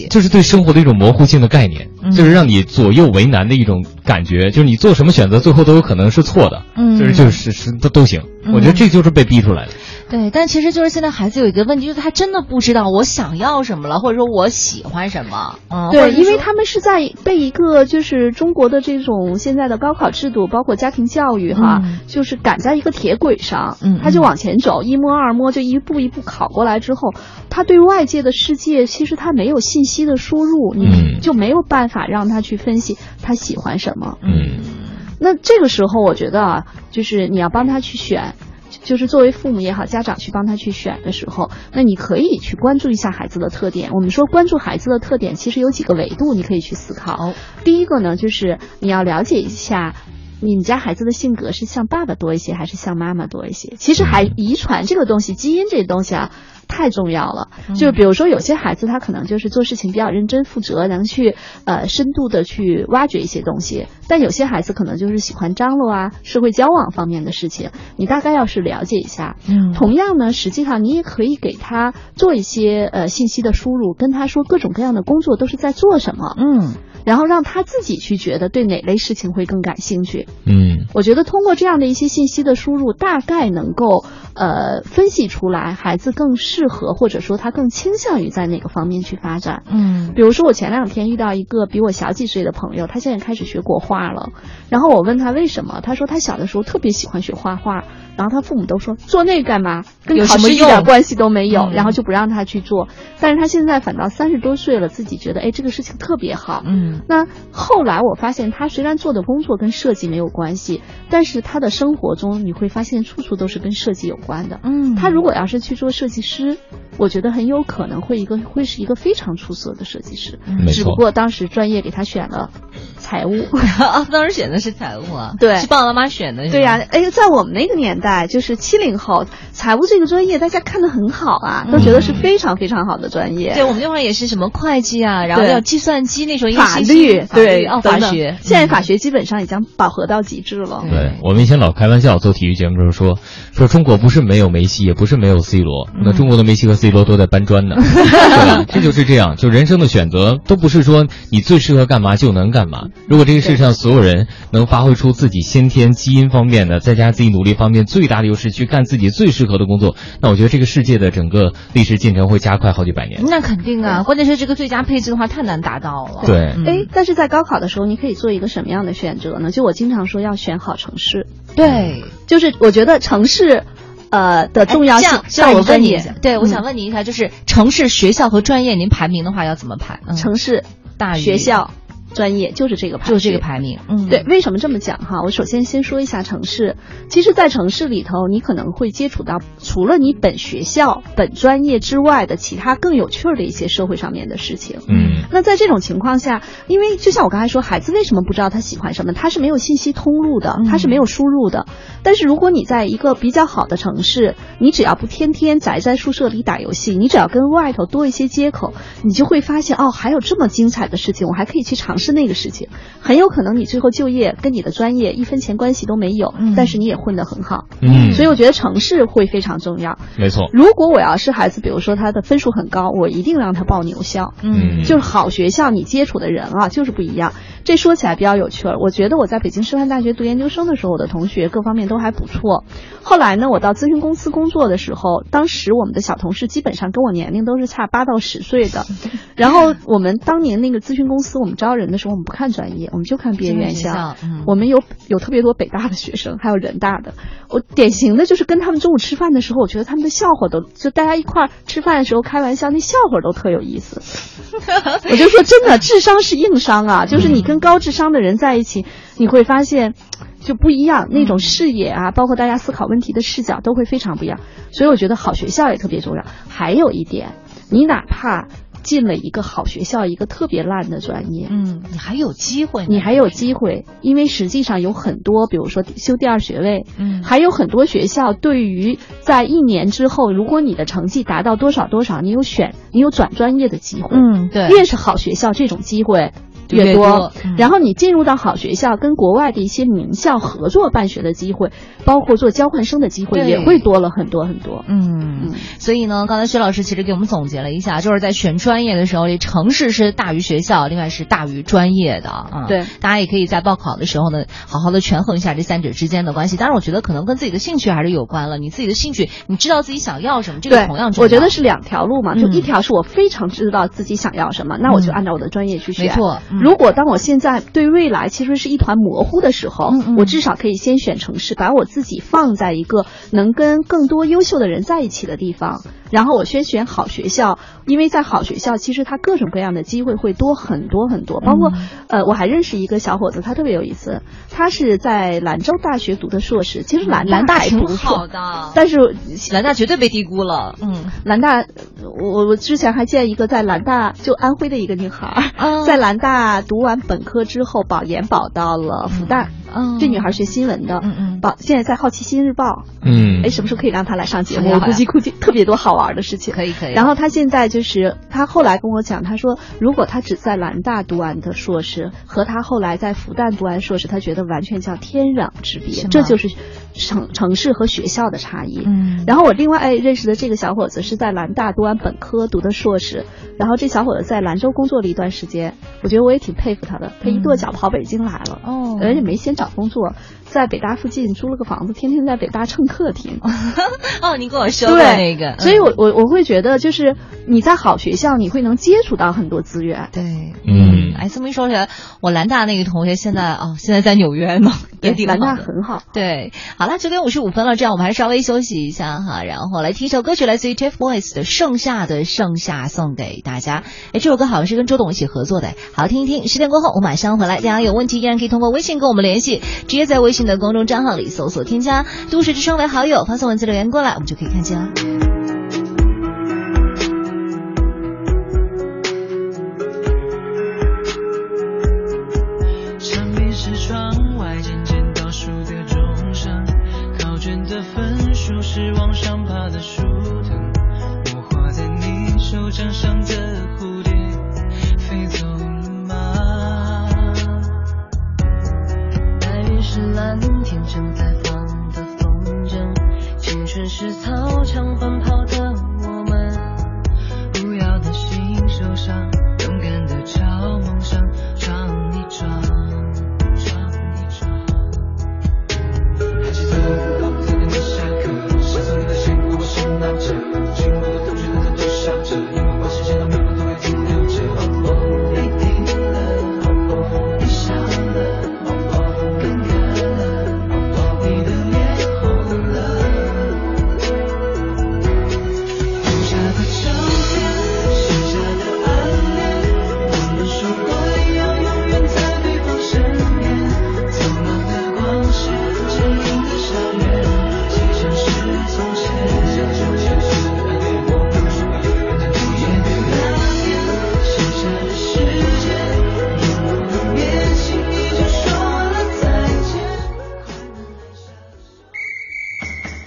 就是对生活的一种模糊性的概念，嗯就是让你左右为难的一种感觉，就是你做什么选择，最后都有可能是错的，嗯就是就是是都都行。嗯我觉得这就是被逼出来的。对，但其实就是现在孩子有一个问题，就是他真的不知道我想要什么了，或者说我喜欢什么。嗯，对，因为他们是在被一个就是中国的这种现在的高考制度，包括家庭教育哈，嗯就是赶在一个铁轨上，嗯他就往前走，一摸二摸就一步一步考过来之后，他对外界的世界其实他没有信息的输入，你嗯就没有办法让他去分析他喜欢什么。嗯那这个时候，我觉得啊，就是你要帮他去选。就是作为父母也好，家长去帮他去选的时候，那你可以去关注一下孩子的特点。我们说关注孩子的特点，其实有几个维度你可以去思考。第一个呢，就是你要了解一下。你们家孩子的性格是像爸爸多一些，还是像妈妈多一些？其实还遗传这个东西，基因这东西啊，太重要了。就是比如说，有些孩子他可能就是做事情比较认真负责，能去呃深度的去挖掘一些东西；但有些孩子可能就是喜欢张罗啊、社会交往方面的事情。你大概要是了解一下。嗯同样呢，实际上你也可以给他做一些呃信息的输入，跟他说各种各样的工作都是在做什么。嗯然后让他自己去觉得对哪类事情会更感兴趣。嗯我觉得通过这样的一些信息的输入，大概能够呃分析出来孩子更适合或者说他更倾向于在哪个方面去发展。嗯比如说，我前两天遇到一个比我小几岁的朋友，他现在开始学国画了。然后我问他为什么，他说他小的时候特别喜欢学画画，然后他父母都说做那个干嘛，跟考试一点关系都没有，嗯然后就不让他去做。但是他现在反倒三十多岁了，自己觉得哎这个事情特别好。嗯那后来我发现，他虽然做的工作跟设计没有关系，但是他的生活中你会发现处处都是跟设计有关的。嗯他如果要是去做设计师，我觉得很有可能会一个会是一个非常出色的设计师。没错。只不过当时专业给他选了财务。啊，当时选的是财务啊，对是爸爸妈妈选的，对呀、哎，在我们那个年代，就是七零后，财务这个专业大家看的很好啊，都觉得是非常非常好的专业。对我们那会儿也是什么会计啊，然后对要计算机，那时候法律法律对哦，法学，现在嗯法学基本上已经饱和到极致了。对我们以前老开玩笑做体育节目的时候说，说中国不是没有梅西，也不是没有 C 罗，那中国的梅西和 C 罗都在搬砖呢。对吧？这就是这样，就人生的选择都不是说你最适合干嘛就能干嘛。如果这个世上所有人能发挥出自己先天基因方面的，再加上自己努力方面最大的优势，去干自己最适合的工作，那我觉得这个世界的整个历史进程会加快好几百年。那肯定啊，关键是这个最佳配置的话太难达到了。对嗯哎，但是在高考的时候，你可以做一个什么样的选择呢？就我经常说要选好城市，对，就是我觉得城市，呃的重要性哎这样这样我问你。对，我嗯想问你一下，就是城市、学校和专业，您排名的话要怎么排？嗯城市、大于学校、专业就是这个排序，就是这个排名。嗯，对，为什么这么讲哈？我首先先说一下城市。其实，在城市里头，你可能会接触到除了你本学校、本专业之外的其他更有趣儿的一些社会上面的事情。嗯那在这种情况下，因为就像我刚才说，孩子为什么不知道他喜欢什么？他是没有信息通路的，他是没有输入的。但是如果你在一个比较好的城市，你只要不天天宅在宿舍里打游戏，你只要跟外头多一些接口，你就会发现哦，还有这么精彩的事情，我还可以去尝试那个事情。很有可能你最后就业跟你的专业一分钱关系都没有，嗯但是你也混得很好。嗯，所以我觉得城市会非常重要。没错。如果我要是孩子，比如说他的分数很高，我一定让他报牛校。嗯就是好学校，你接触的人啊，就是不一样。这说起来比较有趣儿。我觉得我在北京师范大学读研究生的时候，我的同学各方面都还不错。后来呢，我到咨询公司工作的时候，当时我们的小同事基本上跟我年龄都是差八到十岁的。然后我们当年那个咨询公司，我们招人的时候，我们不看专业，我们就看毕业院校嗯我们有有特别多北大的学生，还有人大的。我典型的就是跟他们中午吃饭的时候，我觉得他们的笑话都就大家一块儿吃饭的时候开玩笑，那笑话都特有意思。我就说真的，智商是硬伤啊，就是你跟高智商的人在一起，你会发现就不一样，那种视野啊，包括大家思考问题的视角都会非常不一样。所以我觉得好学校也特别重要。还有一点，你哪怕进了一个好学校，一个特别烂的专业，嗯，你还有机会，你还有机会，因为实际上有很多，比如说修第二学位，嗯还有很多学校对于在一年之后，如果你的成绩达到多少多少，你有选，你有转专业的机会。嗯对越是好学校，这种机会。就越多，多嗯然后你进入到好学校，跟国外的一些名校合作办学的机会，包括做交换生的机会，也会多了很多很多。嗯，所以呢，刚才薛老师其实给我们总结了一下，就是在选专业的时候，这城市是大于学校，另外是大于专业的啊。对，大家也可以在报考的时候呢，好好的权衡一下这三者之间的关系。当然，我觉得可能跟自己的兴趣还是有关了。你自己的兴趣，你知道自己想要什么，这个同样重要。我觉得是两条路嘛，就嗯一条是我非常知道自己想要什么，那我就按照我的专业去选。没错嗯如果当我现在对未来其实是一团模糊的时候，我至少可以先选城市，把我自己放在一个能跟更多优秀的人在一起的地方，然后我先选好学校，因为在好学校其实它各种各样的机会会多很多很多，包括、嗯呃，我还认识一个小伙子，他特别有意思，他是在兰州大学读的硕士，其实兰兰大挺还不错，好的，但是兰大绝对被低估了。嗯，兰大，我我之前还见一个在兰大就安徽的一个女孩在兰大读完本科之后保研保到了复旦。嗯这女孩学新闻的，嗯嗯保现在在《好奇心日报》。嗯哎，什么时候可以让她来上节目？我估计估计特别多好玩的事情。可以可以。然后她现在就是，她后来跟我讲，她说如果她只在兰大读完的硕士，和她后来在复旦读完硕士，她觉得完全叫天壤之别。这就是城城市和学校的差异。嗯。然后我另外哎认识的这个小伙子是在兰大读完本科读的硕士，然后这小伙子在兰州工作了一段时间，我觉得我也挺佩服他的，他一跺脚跑北京来了，哦。而且没先找工作，在北大附近租了个房子，天天在北大蹭课听。哦，你跟我说过对那个，所以我嗯我我会觉得就是你在好学校，你会能接触到很多资源。对，嗯哎，这么一说起来，我兰大那个同学现在哦，现在在纽约呢，也挺兰大很好。对，好了，九点五十五分了，这样我们还是稍微休息一下哈，然后来听一首歌曲，来自于 TFBOYS 的《盛夏的盛夏》，送给大家。哎，这首歌好像是跟周董一起合作的，好听一听。十点过后我马上回来，大家有问题依然可以通过微信跟我们联系，直接在微信的公众账号里搜索添加“都市之声”为好友，发送文字留言过来，我们就可以看见了。的分数是往上爬的树藤，我画在你手掌上的蝴蝶飞走了吗？白云是蓝天正在放的风筝，青春是操场奔跑的我们，不要的心受伤，勇敢的朝梦想闯，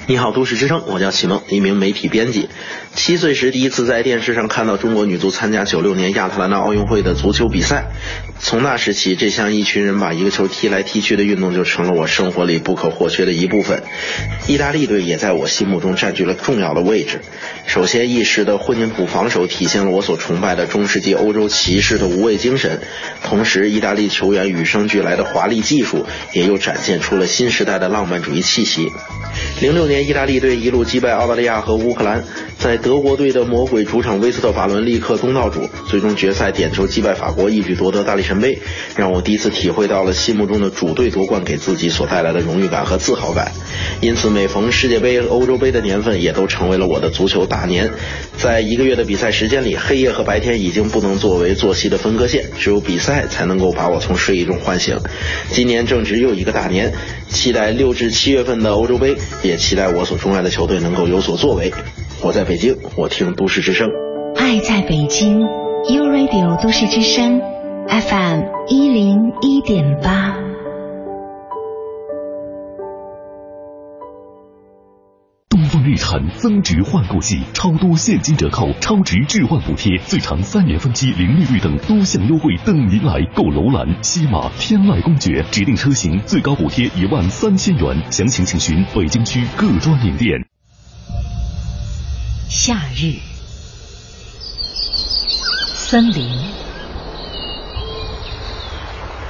你好，都市之声，我叫启梦，一名媒体编辑。七岁时第一次在电视上看到中国女足参加九六年亚特兰大奥运会的足球比赛，从那时起，这项一群人把一个球踢来踢去的运动就成了我生活里不可或缺的一部分。意大利队也在我心目中占据了重要的位置。首先，一时的混凝土防守体现了我所崇拜的中世纪欧洲骑士的无畏精神，同时，意大利球员与生俱来的华丽技术也又展现出了新时代的浪漫主义气息。零六年，意大利队一路击败澳大利亚和乌克兰，在德国队的魔鬼主场威斯特法伦力克东道主，最终决赛点球击败法国，一举夺得大力神杯，让我第一次体会到了心目中的主队夺冠给自己所带来的荣誉感和自豪感。因此，每逢世界杯、欧洲杯的年份，也都成为了我的足球大年。在一个月的比赛时间里，黑夜和白天已经不能作为作息的分割线，只有比赛才能够把我从睡意中唤醒。今年正值又一个大年，期待六至七月份的欧洲杯，也期待我所钟爱的球队能够有所作为。我在北京，我听都市之声。爱在北京，U Radio 都市之声，FM 一零一点八。日产增值换购季，超多现金折扣、超值置换补贴，最长三年分期零利率等多项优惠等您来购！楼兰、西马、天籁公爵指定车型最高补贴一万三千元，详情请询北京区各专营店。夏日，森林，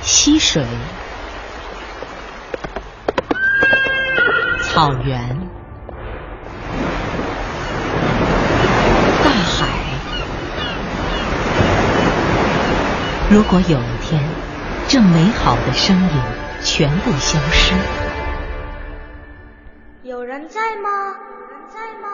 溪水，草原，大海，如果有一天，这美好的声音全部消失，有人在吗？有人在吗？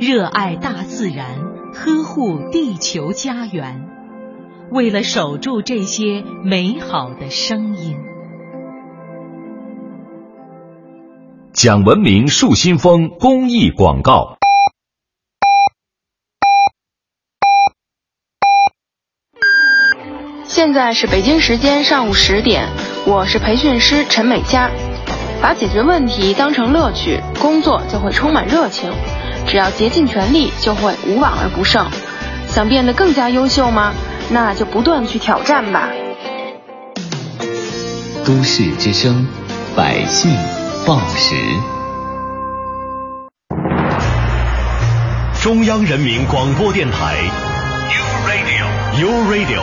热爱大自然，呵护地球家园，为了守住这些美好的声音。讲文明树新风公益广告。现在是北京时间上午十点，我是培训师陈美佳。把解决问题当成乐趣，工作就会充满热情。只要竭尽全力，就会无往而不胜。想变得更加优秀吗？那就不断去挑战吧。都市之声，百姓报时。中央人民广播电台，U Radio，U Radio，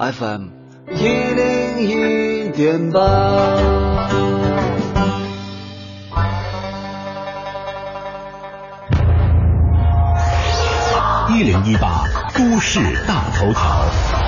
FM 一零一点八。一零一八都市大头条。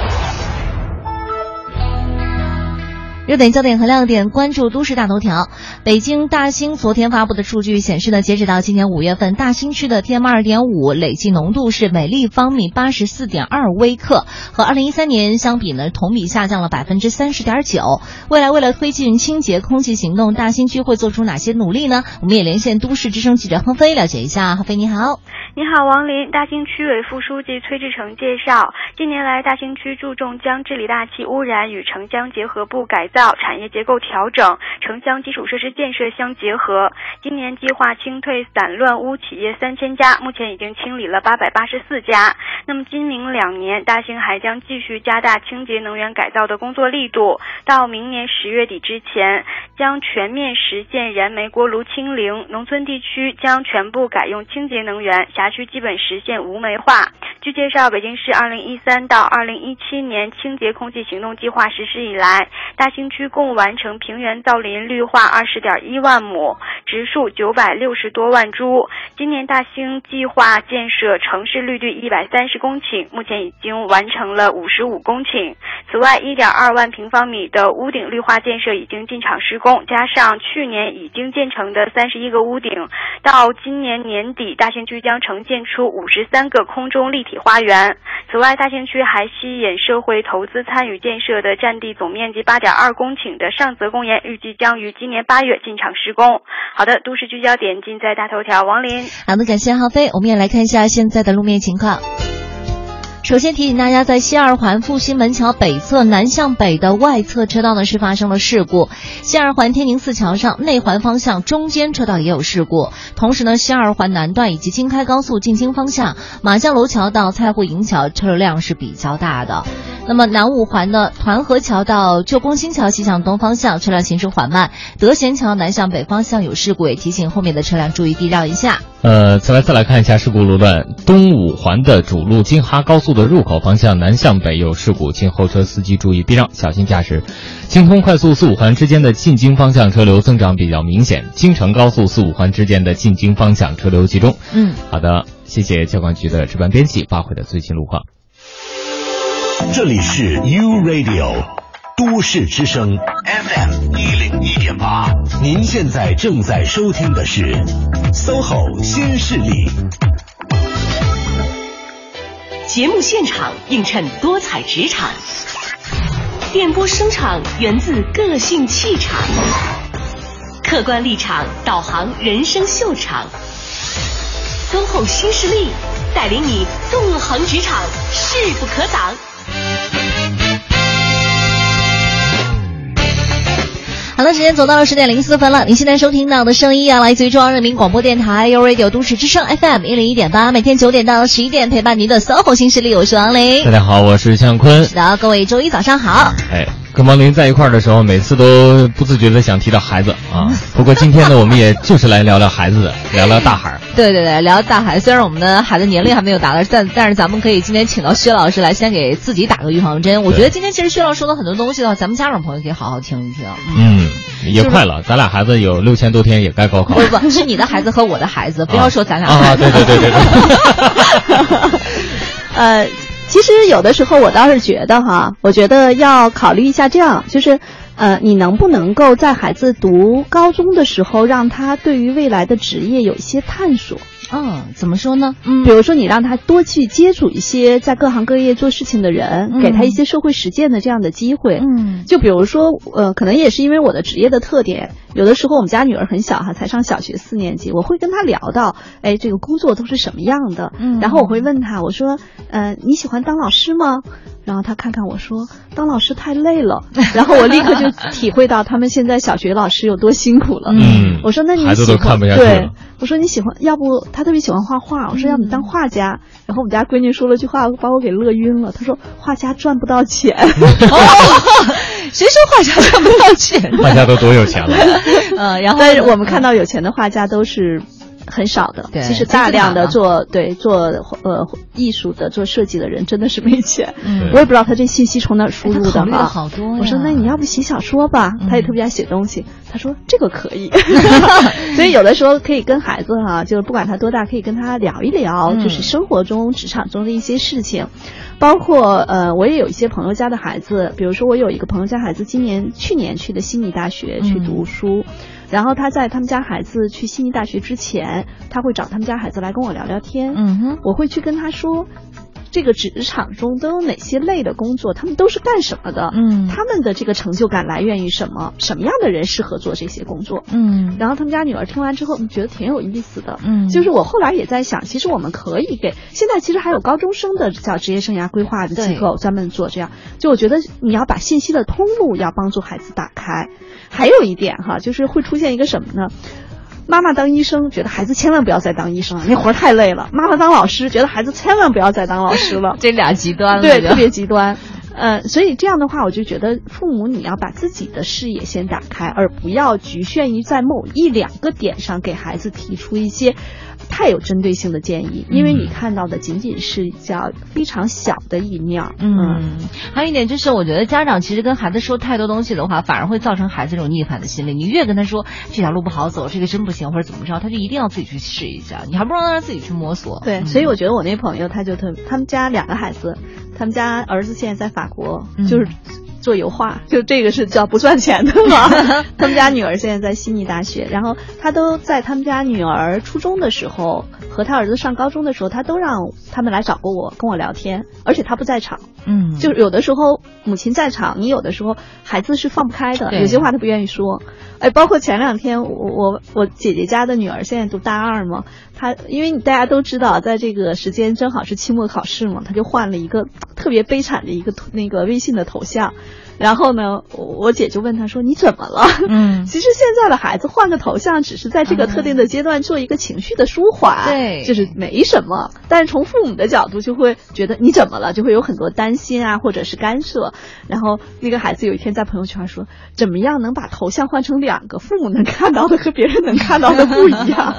热点焦点和亮点，关注都市大头条。北京大兴昨天发布的数据显示呢，截止到今年五月份，大兴区的 PM 二点五累计浓度是每立方米八十四点二微克，和二零一三年相比呢，同比下降了百分之三十点九。未来为了推进清洁空气行动，大兴区会做出哪些努力呢？我们也连线都市之声记者亨飞了解一下。亨飞你好。你好，王林。大兴区委副书记崔志成介绍，近年来大兴区注重将治理大气污染与城乡结合部改造、产业结构调整、城乡基础设施建设相结合。今年计划清退散乱污企业三千家，目前已经清理了八百八十四家。那么今明两年，大兴还将继续加大清洁能源改造的工作力度，到明年十月底之前，将全面实现燃煤锅炉清零。农村地区将全部改用清洁能源。辖区基本实现无煤化。据介绍，北京市二零一三到二零一七年清洁空气行动计划实施以来，大兴新区共完成平原造林绿化二十点一万亩，植树九百六十多万株。今年大兴计划建设城市绿地一百三十公顷，目前已经完成了五十五公顷。此外，一点二万平方米的屋顶绿化建设已经进场施工，加上去年已经建成的三十一个屋顶，到今年年底，大兴区将成呈建出五十三个空中立体花园。此外，大兴区还吸引社会投资参与建设的占地总面积八点二公顷的上泽公园，预计将于今年八月进场施工。好的，都市聚焦点尽在大头条，王林。好的，感谢浩飞。我们也来看一下现在的路面情况。首先提醒大家，在西二环复兴门桥北侧南向北的外侧车道呢是发生了事故。西二环天宁寺桥上内环方向中间车道也有事故。同时呢，西二环南段以及京开高速进京方向马江楼桥到蔡户营桥车流量是比较大的。那么南五环的团河桥到旧宫新桥西向东方向车辆行驶缓慢。德贤桥南向北方向有事故，也提醒后面的车辆注意避让一下。呃，此外再来看一下事故路段，东五环的主路京哈高速的入口方向南向北有事故，请后车司机注意避让，小心驾驶。京通快速四五环之间的进京方向车流增长比较明显，京承高速四五环之间的进京方向车流集中。嗯，好的，谢谢交管局的值班编辑发回的最新路况。这里是 U Radio 都市之声 FM 一零一点八，您现在正在收听的是 SOHO 新势力。节目现场映衬多彩职场，电波声场源自个性气场，客观立场导航人生秀场。恭候新势力带领你纵横职场，势不可挡。好了，时间走到了十点零四分了。您现在收听到的声音啊，来自于中央人民广播电台 u Radio 都市之声 FM 一零一点八，每天九点到十一点陪伴您的 SOHO 新势力，我是王琳。大家好，我是向坤。是的，各位周一早上好。哎，跟王林在一块儿的时候，每次都不自觉的想提到孩子啊。不过今天呢，我们也就是来聊聊孩子的，聊聊大孩儿。对对对，聊大孩。虽然我们的孩子年龄还没有达到，但但是咱们可以今天请到薛老师来，先给自己打个预防针。我觉得今天其实薛老师说的很多东西的话，咱们家长朋友可以好好听一听。嗯，也快了，咱俩孩子有六千多天，也该高考。不不，是你的孩子和我的孩子，不要说咱俩。啊，对对对对对。呃，其实有的时候我倒是觉得哈，我觉得要考虑一下这样，就是。呃，你能不能够在孩子读高中的时候，让他对于未来的职业有一些探索？嗯，怎么说呢？嗯，比如说你让他多去接触一些在各行各业做事情的人，嗯、给他一些社会实践的这样的机会。嗯，就比如说，呃，可能也是因为我的职业的特点，有的时候我们家女儿很小哈，才上小学四年级，我会跟她聊到，哎，这个工作都是什么样的。嗯，然后我会问她，我说，呃，你喜欢当老师吗？然后他看看我说，当老师太累了。然后我立刻就体会到他们现在小学老师有多辛苦了。嗯，我说那你喜欢都看不下去对，我说你喜欢，要不他特别喜欢画画，我说要不你当画家。然后我们家闺女说了句话，把我给乐晕了。她说画家赚不到钱。哦，谁说画家赚不到钱？画家都多有钱了。嗯，然后但是我们看到有钱的画家都是。很少的，其实大量的做对做呃艺术的做设计的人真的是没钱，嗯、我也不知道他这信息从哪输入的哈。好多我说那你要不写小说吧？嗯、他也特别爱写东西。他说这个可以，所以有的时候可以跟孩子哈、啊，就是不管他多大，可以跟他聊一聊，嗯、就是生活中、职场中的一些事情。包括呃，我也有一些朋友家的孩子，比如说我有一个朋友家孩子，今年去年去的悉尼大学去读书。嗯然后他在他们家孩子去悉尼大学之前，他会找他们家孩子来跟我聊聊天。嗯哼，我会去跟他说，这个职场中都有哪些类的工作，他们都是干什么的？嗯，他们的这个成就感来源于什么？什么样的人适合做这些工作？嗯，然后他们家女儿听完之后，觉得挺有意思的。嗯，就是我后来也在想，其实我们可以给现在其实还有高中生的叫职业生涯规划的机构专门做这样。就我觉得你要把信息的通路要帮助孩子打开。还有一点哈，就是会出现一个什么呢？妈妈当医生，觉得孩子千万不要再当医生了，那活儿太累了；妈妈当老师，觉得孩子千万不要再当老师了。这俩极端了，对，特别极端。呃，所以这样的话，我就觉得父母你要把自己的视野先打开，而不要局限于在某一两个点上给孩子提出一些太有针对性的建议，因为你看到的仅仅是叫非常小的一面。嗯，还有一点就是，我觉得家长其实跟孩子说太多东西的话，反而会造成孩子这种逆反的心理。你越跟他说这条路不好走，这个真不行，或者怎么着，他就一定要自己去试一下，你还不如让他自己去摸索。对，嗯、所以我觉得我那朋友他就特，他们家两个孩子，他们家儿子现在在法国，就是。做油画，就这个是叫不赚钱的嘛。他们家女儿现在在悉尼大学，然后他都在他们家女儿初中的时候和他儿子上高中的时候，他都让他们来找过我，跟我聊天，而且他不在场。嗯，就有的时候母亲在场，你有的时候孩子是放不开的，有些话他不愿意说。哎，包括前两天我我我姐姐家的女儿现在读大二嘛，她因为大家都知道，在这个时间正好是期末考试嘛，她就换了一个特别悲惨的一个那个微信的头像。然后呢，我姐就问他说：“你怎么了？”嗯，其实现在的孩子换个头像，只是在这个特定的阶段做一个情绪的舒缓，对，就是没什么。但是从父母的角度，就会觉得你怎么了，就会有很多担心啊，或者是干涉。然后那个孩子有一天在朋友圈说：“怎么样能把头像换成两个，父母能看到的和别人能看到的不一样？”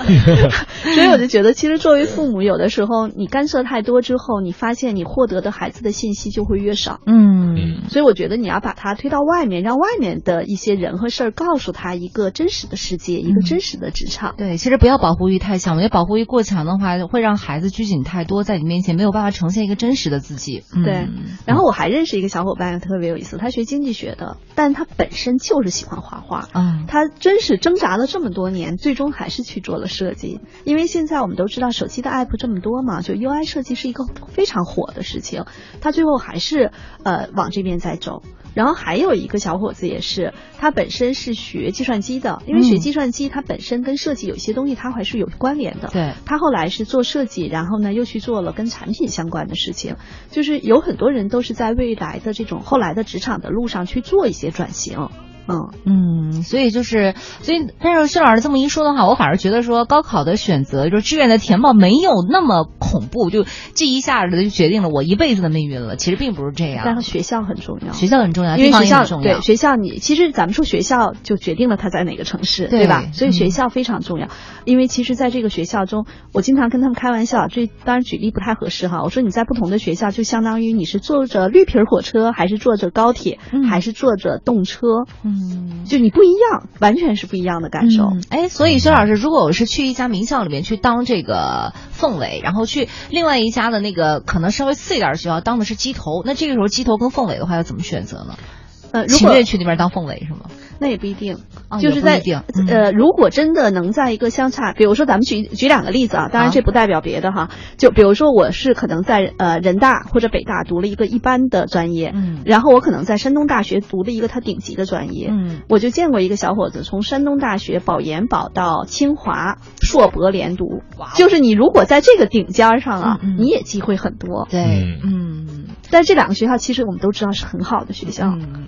所以我就觉得，其实作为父母，有的时候你干涉太多之后，你发现你获得的孩子的信息就会越少。嗯，所以我觉得你要把他推到外面，让外面的一些人和事儿告诉他一个真实的世界，一个真实的职场。对，其实不要保护欲太强，我觉得保护欲过强的话，会让孩子拘谨太多，在你面前没有办法呈现一个真实的自己。嗯、对。然后我还认识一个小伙伴，特别有意思，他学经济学的，但他本身就是喜欢画画。嗯。他真是挣扎了这么多年，最终还是去做了设计。因为现在我们都知道手机的 app 这么多嘛，就 UI 设计是一个非常火的事情。他最后还是呃往这边在走。然后还有一个小伙子也是，他本身是学计算机的，因为学计算机，他本身跟设计有些东西他还是有关联的。对，他后来是做设计，然后呢又去做了跟产品相关的事情。就是有很多人都是在未来的这种后来的职场的路上去做一些转型。嗯嗯，所以就是，所以，但是薛老师这么一说的话，我反而觉得说高考的选择，就是志愿的填报没有那么恐怖，就这一下子就决定了我一辈子的命运了。其实并不是这样，但是学校很重要，学校很重要，因为学校很重要对。学校你其实咱们说学校就决定了他在哪个城市，对吧？所以学嗯校非常重要，因为其实在这个学校中，我经常跟他们开玩笑，这当然举例不太合适哈。我说你在不同的学校，就相当于你是坐着绿皮火车，还是坐着高铁，还是坐着动车，嗯，就你不一样，完全是不一样的感受。嗯哎，所以薛老师，如果我是去一家名校里面去当这个凤尾，然后去另外一家的那个可能稍微次一点的学校当的是鸡头，那这个时候鸡头跟凤尾的话要怎么选择呢？呃，如果情愿去那边当凤尾是吗？那也不一定，哦就是在呃，如果真的能在一个相差，比如说咱们举举两个例子啊，当然这不代表别的哈，就比如说我是可能在呃人大或者北大读了一个一般的专业，嗯然后我可能在山东大学读了一个他顶级的专业，嗯，我就见过一个小伙子从山东大学保研保到清华硕博连读，就是你如果在这个顶尖儿上啊，嗯嗯。你也机会很多，对，嗯。但这两个学校其实我们都知道是很好的学校，嗯，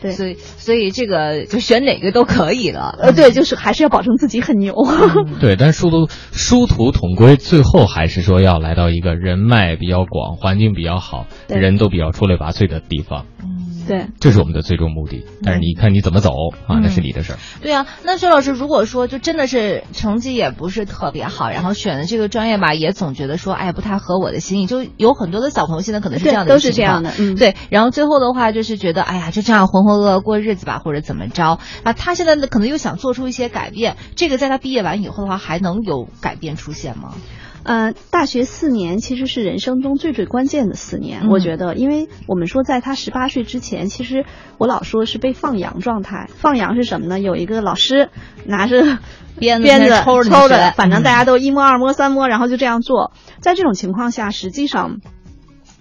对，所以所以这个就选哪个都可以了。呃，对，就是还是要保证自己很牛。对，但是殊途殊途同归，最后还是说要来到一个人脉比较广、环境比较好、人都比较出类拔萃的地方，嗯对，这是我们的最终目的。但是你看你怎么走啊，那是你的事儿。对啊，那薛老师，如果说就真的是成绩也不是特别好，然后选的这个专业吧，也总觉得说，哎，不太合我的心意，就有很多的小朋友现在可能是这样的都是这样的，嗯，对，然后最后的话就是觉得，哎呀，就这样浑浑噩噩过日子吧，或者怎么着啊？他现在呢，可能又想做出一些改变，这个在他毕业完以后的话，还能有改变出现吗？呃，大学四年其实是人生中最最关键的四年，嗯我觉得，因为我们说在他十八岁之前，其实我老说是被放羊状态。放羊是什么呢？有一个老师拿着鞭子抽着抽着，反正嗯大家都一摸二摸三摸，然后就这样做。在这种情况下，实际上。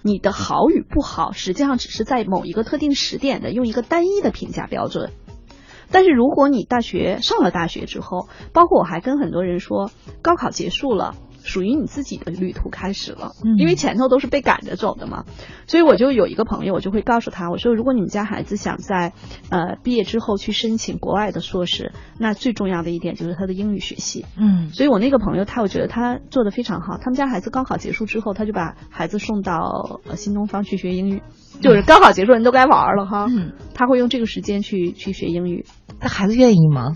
你的好与不好，实际上只是在某一个特定时点的用一个单一的评价标准。但是如果你大学上了大学之后，包括我还跟很多人说，高考结束了。属于你自己的旅途开始了，嗯因为前头都是被赶着走的嘛，所以我就有一个朋友，我就会告诉他，我说如果你们家孩子想在呃毕业之后去申请国外的硕士，那最重要的一点就是他的英语学习。嗯所以我那个朋友他，我觉得他做的非常好。他们家孩子高考结束之后，他就把孩子送到呃新东方去学英语，就是高考结束人都该玩了哈。嗯，他会用这个时间去去学英语。那孩子愿意吗？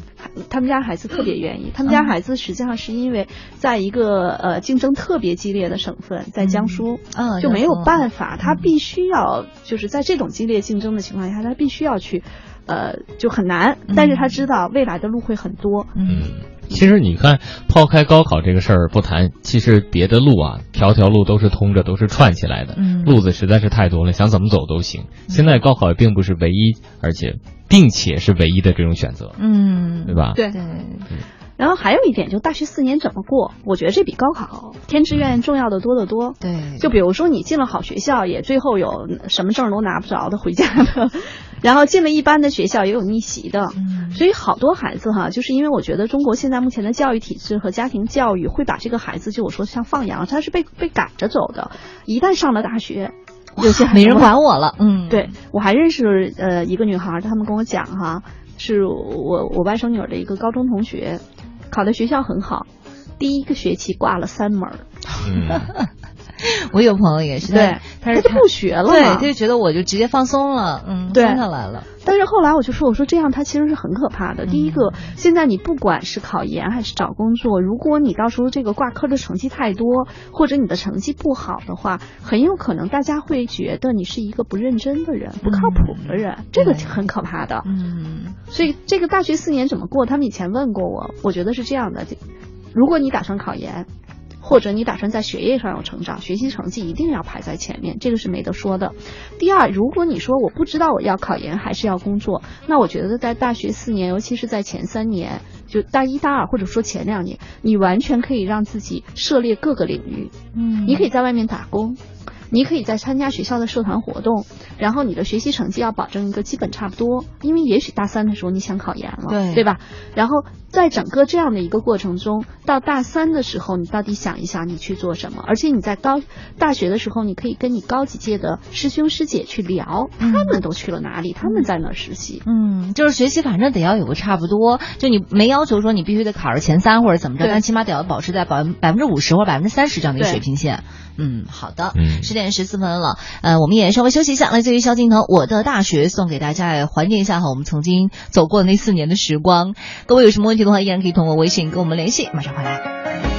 他们家孩子特别愿意。他们家孩子实际上是因为在一个呃竞争特别激烈的省份，在江苏，嗯，就没有办法。法，他必须要就是在这种激烈竞争的情况下，他必须要去，呃，就很难。但是他知道未来的路会很多。嗯。其实你看，抛开高考这个事儿不谈，其实别的路啊，条条路都是通着，都是串起来的。嗯路子实在是太多了，想怎么走都行。现在高考也并不是唯一，而且并且是唯一的这种选择，嗯，对吧？对。然后还有一点，就大学四年怎么过，我觉得这比高考填志愿重要的多得多。对，就比如说你进了好学校，也最后有什么证都拿不着的回家的，然后进了一般的学校也有逆袭的。嗯所以好多孩子哈，就是因为我觉得中国现在目前的教育体制和家庭教育会把这个孩子，就我说像放羊，他是被被赶着走的。一旦上了大学，有些没人管我了。嗯，对我还认识呃一个女孩，他们跟我讲哈，是我我外甥女儿的一个高中同学，考的学校很好，第一个学期挂了三门儿。嗯 我有朋友也是，对，他是他就不学了，对，他就觉得我就直接放松了，嗯，对松下来了。但是后来我就说，我说这样他其实是很可怕的。第一个，现在你不管是考研还是找工作，如果你到时候这个挂科的成绩太多，或者你的成绩不好的话，很有可能大家会觉得你是一个不认真的人、不靠谱的人，这个很可怕的。嗯，所以这个大学四年怎么过？他们以前问过我，我觉得是这样的：如果你打算考研。或者你打算在学业上有成长，学习成绩一定要排在前面，这个是没得说的。第二，如果你说我不知道我要考研还是要工作，那我觉得在大学四年，尤其是在前三年，就大一、大二或者说前两年，你完全可以让自己涉猎各个领域。嗯，你可以在外面打工。你可以在参加学校的社团活动，然后你的学习成绩要保证一个基本差不多，因为也许大三的时候你想考研了，对对吧？然后在整个这样的一个过程中，到大三的时候，你到底想一想你去做什么？而且你在高大学的时候，你可以跟你高几届的师兄师姐去聊，他们都去了哪里，他们在哪儿实习。嗯，就是学习，反正得要有个差不多，就你没要求说你必须得考上前三或者怎么着，但起码得要保持在百分百分之五十或百分之三十这样的一个水平线。嗯，好的，嗯十点十四分了，呃，我们也稍微休息一下，来自于萧敬腾《我的大学》送给大家，也怀念一下哈我们曾经走过的那四年的时光。各位有什么问题的话，依然可以通过微信跟我们联系，马上回来。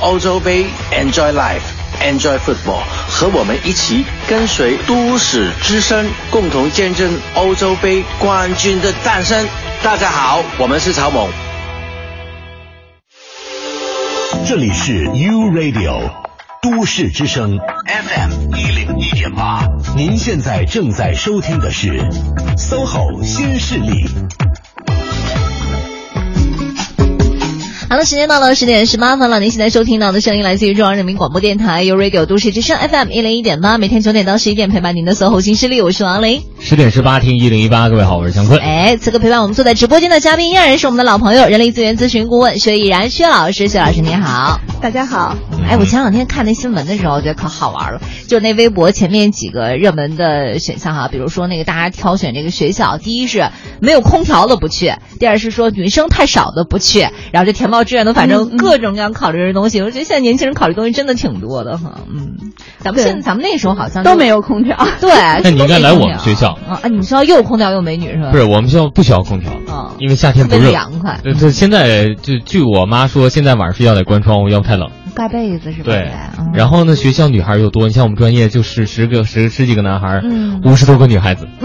欧洲杯，Enjoy Life，Enjoy Football，和我们一起跟随都市之声，共同见证欧洲杯冠军的诞生。大家好，我们是曹猛。这里是 U Radio 都市之声 FM 一零一点八，您现在正在收听的是 SOHO 新势力。好了，时间到了十点十八分了。您现在收听到的声音来自于中央人民广播电台 u Radio 都市之声 FM 一零一点八，每天九点到十一点陪伴您的 SOHO 新势力，我是王琳。十点十八听一零一八，各位好，我是姜昆。哎，此刻陪伴我们坐在直播间的嘉宾依然是我们的老朋友，人力资源咨询顾问薛毅然薛老师，薛老师你好。大家好。哎，我前两天看那新闻的时候，我觉得可好玩了。就那微博前面几个热门的选项哈，比如说那个大家挑选这个学校，第一是没有空调的不去，第二是说女生太少的不去，然后这填报志愿的，反正各种各样考虑的东西。我觉得现在年轻人考虑东西真的挺多的哈。嗯，咱们现在咱们那时候好像都没有空调。对，那你应该来我们学校啊！你们学校又有空调又有美女是吧？不是，我们学校不需要空调啊，因为夏天不热，凉快。对，现在就据我妈说，现在晚上睡觉得关窗户，要不太冷。盖被子是吧？对，然后呢，学校女孩又多，你像我们专业就是十个十十几个男孩，五十多个女孩子。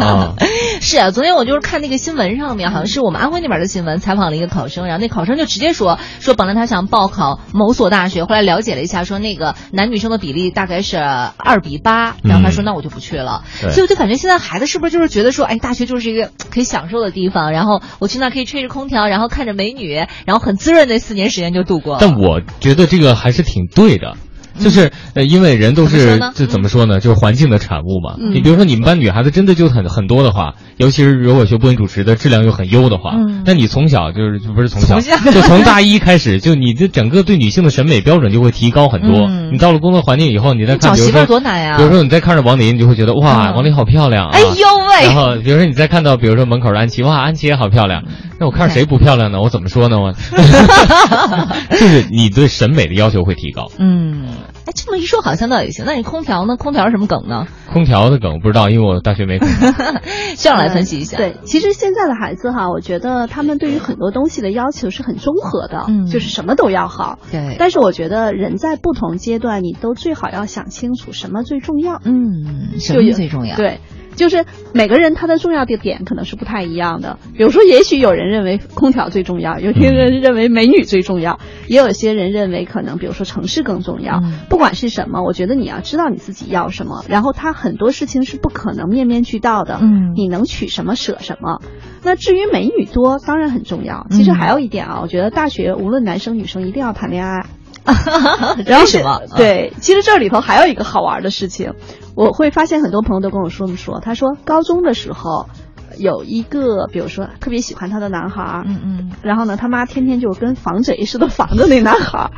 啊，是啊，昨天我就是看那个新闻上面，好像是我们安徽那边的新闻，采访了一个考生，然后那考生就直接说 说，本来他想报考某所大学，后来了解了一下，说那个男女生的比例大概是二比八，然后他说那我就不去了。所以我就感觉现在孩子是不是就是觉得说，哎，大学就是一个可以享受的地方，然后我去那可以吹着空调，然后看着美女，然后很滋润的四年时间就度过。但我觉得。这个还是挺对的，就是呃，因为人都是这怎么说呢？就是环境的产物嘛。你比如说，你们班女孩子真的就很很多的话，尤其是如果学播音主持的质量又很优的话，那你从小就是不是从小，就从大一开始，就你的整个对女性的审美标准就会提高很多。你到了工作环境以后，你再看，比如说多难呀！比如说你再看着王琳，你就会觉得哇，王琳好漂亮啊！哎呦喂！然后比如说你再看到，比如说门口的安琪，哇，安琪也好漂亮。那我看谁不漂亮呢？我怎么说呢？我 就是你对审美的要求会提高。嗯，哎，这么一说好像倒也行。那你空调呢？空调什么梗呢？空调的梗不知道，因为我大学没。这样来分析一下。对，其实现在的孩子哈，我觉得他们对于很多东西的要求是很综合的，嗯，就是什么都要好。对。但是我觉得人在不同阶段，你都最好要想清楚什么最重要。嗯，什么最重要？对。就是每个人他的重要的点可能是不太一样的，比如说，也许有人认为空调最重要，有些人认为美女最重要，也有些人认为可能比如说城市更重要。不管是什么，我觉得你要知道你自己要什么，然后他很多事情是不可能面面俱到的。嗯，你能取什么舍什么。那至于美女多，当然很重要。其实还有一点啊，我觉得大学无论男生女生一定要谈恋爱。然后什么？对，其实这里头还有一个好玩的事情，我会发现很多朋友都跟我说么说，他说高中的时候有一个，比如说特别喜欢他的男孩，嗯嗯，然后呢，他妈天天就跟防贼似的防着那男孩，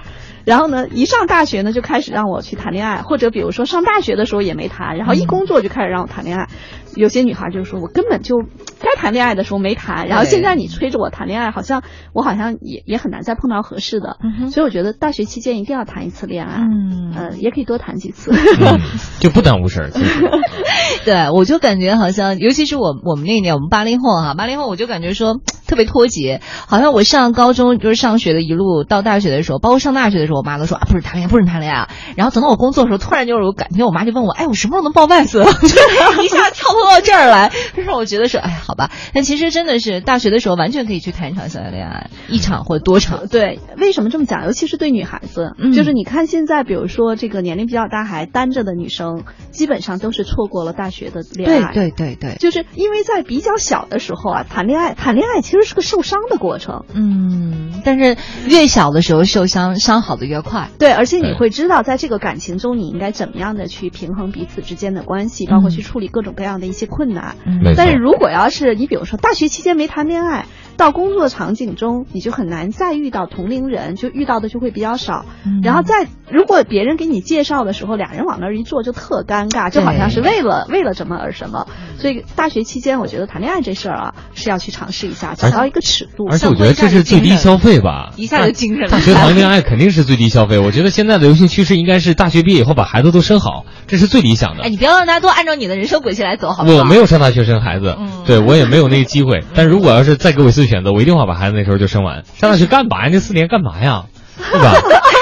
然后呢，一上大学呢就开始让我去谈恋爱，或者比如说上大学的时候也没谈，然后一工作就开始让我谈恋爱。有些女孩就是说我根本就该谈恋爱的时候没谈，然后现在你催着我谈恋爱，好像我好像也也很难再碰到合适的。所以我觉得大学期间一定要谈一次恋爱，嗯，呃，也可以多谈几次，就不耽误事儿。对，我就感觉好像，尤其是我我们那年我们八零后哈，八零后我就感觉说特别脱节，好像我上高中就是上学的一路到大学的时候，包括上大学的时候，我妈都说啊，不是谈恋爱，不是谈恋爱。然后等到我工作的时候，突然就是我感觉，我妈就问我，哎，我什么时候能报外孙？一下跳脱到这儿来，就让我觉得说，哎，好吧。但其实真的是大学的时候，完全可以去谈一场校园恋爱，一场或多场。对，为什么这么讲？尤其是对女孩子，就是你看现在，比如说这个年龄比较大还单着的女生，基本上都是错过了大学的恋爱。对对对对，就是因为在比较小的时候啊，谈恋爱，谈恋爱其实是个受伤的过程。嗯，但是越小的时候受伤，伤好的越快。对，而且你会知道，在这个感情中，你应该怎么样的去平衡彼此之间的关系，包括去处理各种各样的一些困难。嗯，但是如果要是你比如说大学期间没谈恋爱，到工作场景中，你就很难再遇到同龄人，就遇到的就会比较少。然后再如果别人给你介绍的时候，俩人往那儿一坐就特尴尬，就好像是为了为了什么而什么。所以大学期间，我觉得谈恋爱这事儿啊，是要去尝试一下，找到一个尺度。而且我觉得这是最低消费吧，一下就精神了。大学谈恋爱肯定是最低消费。我觉得现在的流行趋势应该是大学毕业以后把孩子都生好，这是最理想的。哎，你不要让大家都按照你的人生轨迹来走，好不好？我没有上大学生孩子，嗯、对我也没有那个机会。但如果要是再给我一次选择，我一定会把孩子那时候就生完。上大学干嘛呀？那四年干嘛呀？对吧？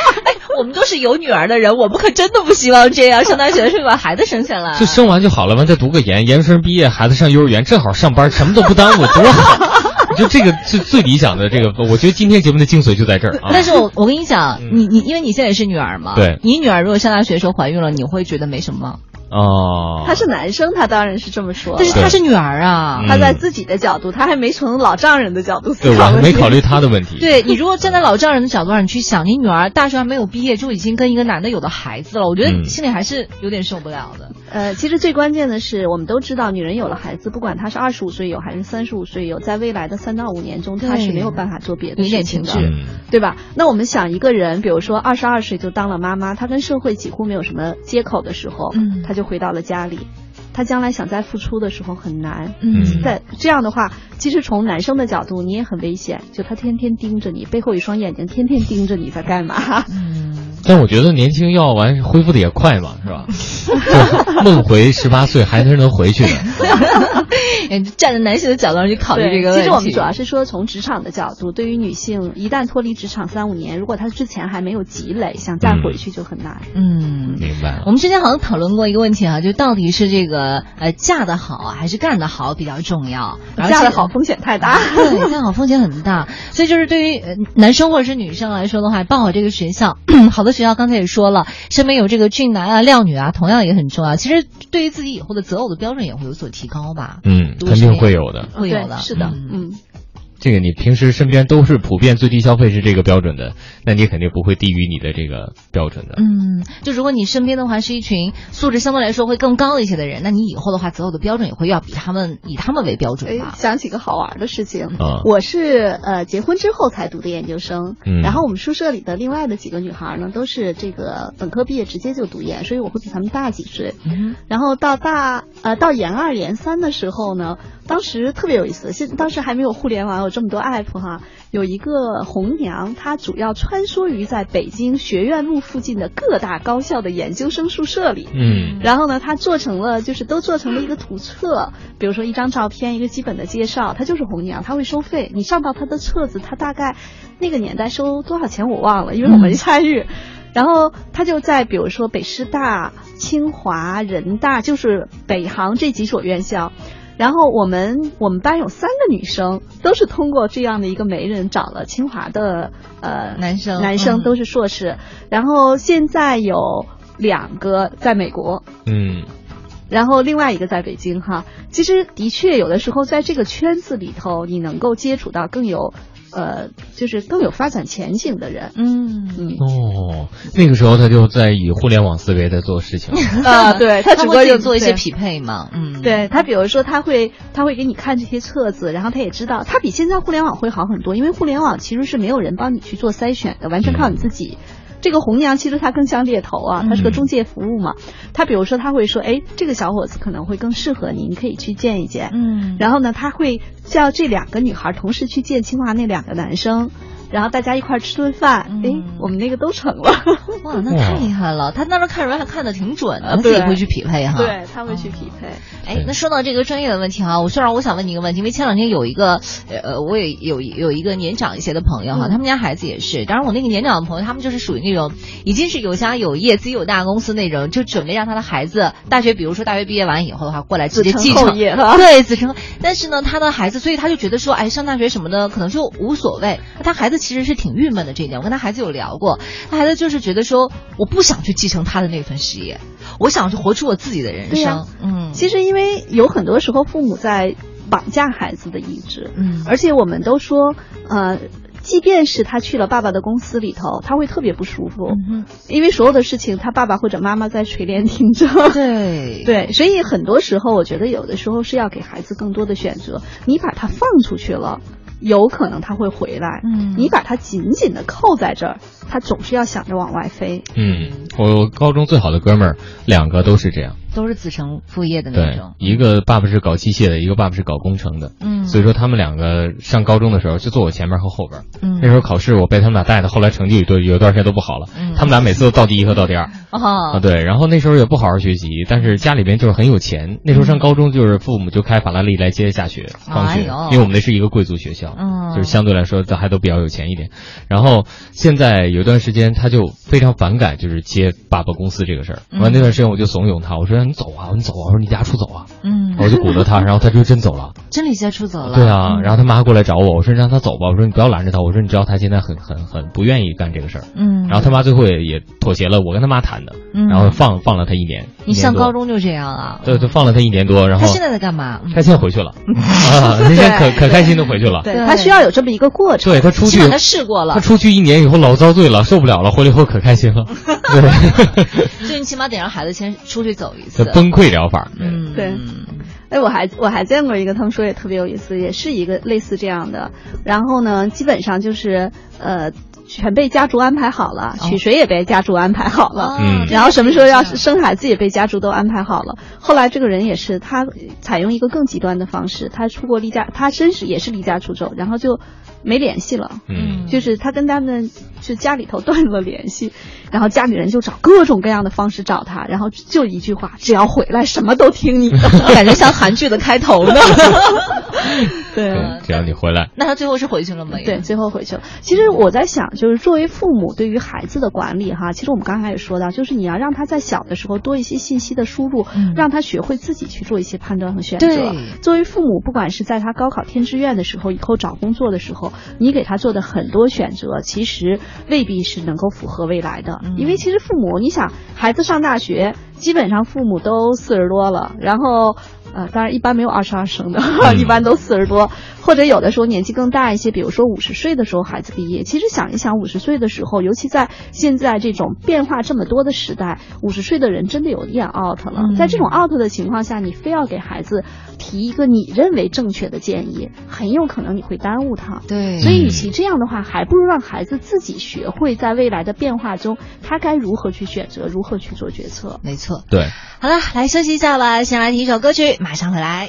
我们都是有女儿的人，我们可真的不希望这样。上大学的时候把孩子生下来，就生完就好了，完再读个研，研究生毕业，孩子上幼儿园，正好上班，什么都不耽误，多好！就这个最最理想的这个，我觉得今天节目的精髓就在这儿啊。但是我我跟你讲，你你因为你现在也是女儿嘛，对，你女儿如果上大学的时候怀孕了，你会觉得没什么吗？哦，他是男生，他当然是这么说。但是他是女儿啊，他在自己的角度，他还没从老丈人的角度思考对，我还没考虑他的问题。对你如果站在老丈人的角度上，你去想，你女儿大学还没有毕业就已经跟一个男的有了孩子了，我觉得心里还是有点受不了的。呃，其实最关键的是，我们都知道，女人有了孩子，不管她是二十五岁有还是三十五岁有，在未来的三到五年中，她是没有办法做别的事情的。对吧？那我们想，一个人，比如说二十二岁就当了妈妈，她跟社会几乎没有什么接口的时候，嗯。她就回到了家里。他将来想再付出的时候很难，嗯在这样的话，其实从男生的角度，你也很危险，就他天天盯着你，背后一双眼睛天天盯着你在干嘛？嗯但我觉得年轻要完恢复的也快嘛，是吧？就梦回十八岁还是能回去的。哎站在男性的角度上去考虑这个问题。其实我们主要是说从职场的角度，对于女性，一旦脱离职场三五年，如果她之前还没有积累，想再回去就很难。嗯，明白了。我们之前好像讨论过一个问题啊，就到底是这个呃嫁得好啊，还是干得好比较重要？嫁得其实好风险太大。对，嫁得好风险很大，所以就是对于呃男生或者是女生来说的话，报好这个学校，好的学校刚才也说了，身边有这个俊男啊、靓女啊，同样也很重要。其实对于自己以后的择偶的标准也会有所提高吧？嗯，肯定会有的。会有的，是的，嗯。这个你平时身边都是普遍最低消费是这个标准的，那你肯定不会低于你的这个标准的。嗯，就如果你身边的话是一群素质相对来说会更高一些的人，那你以后的话择偶的标准也会要比他们以他们为标准哎吧？，想起个好玩的事情，啊我是呃结婚之后才读的研究生，嗯然后我们宿舍里的另外的几个女孩呢，都是这个本科毕业直接就读研，所以我会比他们大几岁。嗯然后到大呃到研二研三的时候呢，当时特别有意思，现当时还没有互联网有这么多 app 哈，有一个红娘，她主要穿梭于在北京学院路附近的各大高校的研究生宿舍里。嗯然后呢，她做成了，就是都做成了一个图册，比如说一张照片，一个基本的介绍，她就是红娘，她会收费。你上到她的册子，她大概那个年代收多少钱我忘了，因为我没参与。然后他就在比如说北师大、清华、人大，就是北航这几所院校。然后我们我们班有三个女生，都是通过这样的一个媒人找了清华的呃男生嗯男生都是硕士。然后现在有两个在美国，嗯然后另外一个在北京哈。其实的确有的时候在这个圈子里头，你能够接触到更有呃，就是更有发展前景的人。嗯嗯哦，那个时候他就在以互联网思维在做事情了。啊，对他他只不过就会自己做一些匹配嘛，嗯，对他，比如说他会他会给你看这些册子，然后他也知道，他比现在互联网会好很多，因为互联网其实是没有人帮你去做筛选的，完全靠你自己。这个红娘其实她更像猎头啊，她是个中介服务嘛。她比如说她会说，哎，这个小伙子可能会更适合你，你可以去见一见。嗯然后呢，她会叫这两个女孩同时去见清华那两个男生，然后大家一块儿吃顿饭。哎、我们那个都成了。哇，那太厉害了！他那时候看人还看的挺准的，自己会去匹配哈。对，他会去匹配。哎，那说到这个专业的问题哈，我虽然我想问你一个问题，因为前两天有一个呃，我也有有一个年长一些的朋友哈，嗯他们家孩子也是，当然我那个年长的朋友，他们就是属于那种已经是有家有业、自己有大公司那种，就准备让他的孩子大学，比如说大学毕业完以后的话，过来直接继承，业哈对，子承。但是呢，他的孩子，所以他就觉得说，哎，上大学什么的可能就无所谓。他孩子其实是挺郁闷的这一点，我跟他孩子有聊过，他孩子就是觉得说，我不想去继承他的那份事业，我想去活出我自己的人生。嗯，其实因为有很多时候父母在绑架孩子的意志，嗯而且我们都说，呃，即便是他去了爸爸的公司里头，他会特别不舒服，嗯因为所有的事情他爸爸或者妈妈在垂帘听政。对 对，所以很多时候我觉得有的时候是要给孩子更多的选择，你把他放出去了。有可能他会回来，嗯你把他紧紧的扣在这儿，他总是要想着往外飞。嗯，我高中最好的哥们儿两个都是这样。都是子承父业的那对种，。一个爸爸是搞机械的，一个爸爸是搞工程的。嗯所以说他们两个上高中的时候就坐我前面和后边。嗯那时候考试我被他们俩带的，后来成绩有段有段时间都不好了。嗯他们俩每次都倒第一和倒第二。哦啊，对，然后那时候也不好好学习，但是家里边就是很有钱。那时候上高中就是父母就开法拉利来接下学、放学，哎因为我们那是一个贵族学校，嗯就是相对来说都还都比较有钱一点。然后现在有一段时间他就非常反感就是接爸爸公司这个事儿。嗯完那段时间我就怂恿他，我说你走啊，你走啊，我说你家出走啊。嗯我就鼓捣他，然后他就真走了。真离家出走了。对啊，然后他妈过来找我，我说你让他走吧，我说你不要拦着他，我说你知道他现在很很很不愿意干这个事儿。嗯。然后他妈最后也也妥协了，我跟他妈谈的，嗯然后放放了他一年。你上高中就这样啊？对，就放了他一年多，然后他现在在干嘛？他现在回去了，啊，那天可可开心的回去了。对他需要有这么一个过程。对他出去，他试过了。他出去一年以后老遭罪了，受不了了，回来以后可开心了。对，所以你起码得让孩子先出去走一次。崩溃疗法。嗯，对。哎，我还我还见过一个，他们说也特别有意思，也是一个类似这样的。然后呢，基本上就是呃，全被家族安排好了，娶谁也被家族安排好了，嗯，然后什么时候要生孩子也被家族都安排好了。后来这个人也是，他采用一个更极端的方式，他出国离家，他真是也是离家出走，然后就没联系了，嗯，就是他跟他们就家里头断了联系，然后家里人就找各种各样的方式找他，然后就一句话，只要回来，什么都听你的，感觉像韩剧的开头呢。对啊，只要你回来。那他最后是回去了吗？对，最后回去了。其实我在想，就是作为父母对于孩子的管理哈，其实我们刚才也说到，就是你要让他在小的时候多一些信息的输入，嗯、让他学会自己去做一些判断和选择。对，作为父母，不管是在他高考填志愿的时候，以后找工作的时候，你给他做的很多选择，其实未必是能够符合未来的。嗯、因为其实父母，你想孩子上大学，基本上父母都四十多了，然后。呃，当然一般没有二十二生的，嗯、一般都四十多，或者有的时候年纪更大一些，比如说五十岁的时候孩子毕业。其实想一想，五十岁的时候，尤其在现在这种变化这么多的时代，五十岁的人真的有点 out 了。嗯、在这种 out 的情况下，你非要给孩子提一个你认为正确的建议，很有可能你会耽误他。对，所以与其这样的话，还不如让孩子自己学会在未来的变化中，他该如何去选择，如何去做决策。没错，对。好了，来休息一下吧，先来听一首歌曲，马上回来。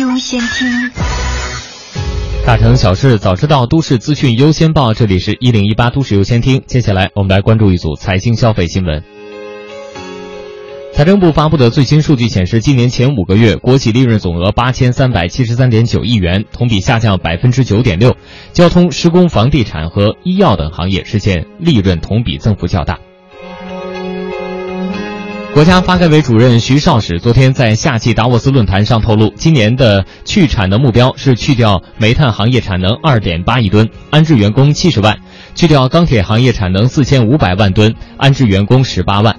优先听。大城小事早知道，都市资讯优先报。这里是一零一八都市优先听。接下来我们来关注一组财经消费新闻。财政部发布的最新数据显示，今年前五个月，国企利润总额八千三百七十三点九亿元，同比下降百分之九点六。交通、施工、房地产和医药等行业实现利润同比增幅较大。国家发改委主任徐绍史昨天在夏季达沃斯论坛上透露，今年的去产能目标是去掉煤炭行业产能二点八亿吨，安置员工七十万；去掉钢铁行业产能四千五百万吨，安置员工十八万。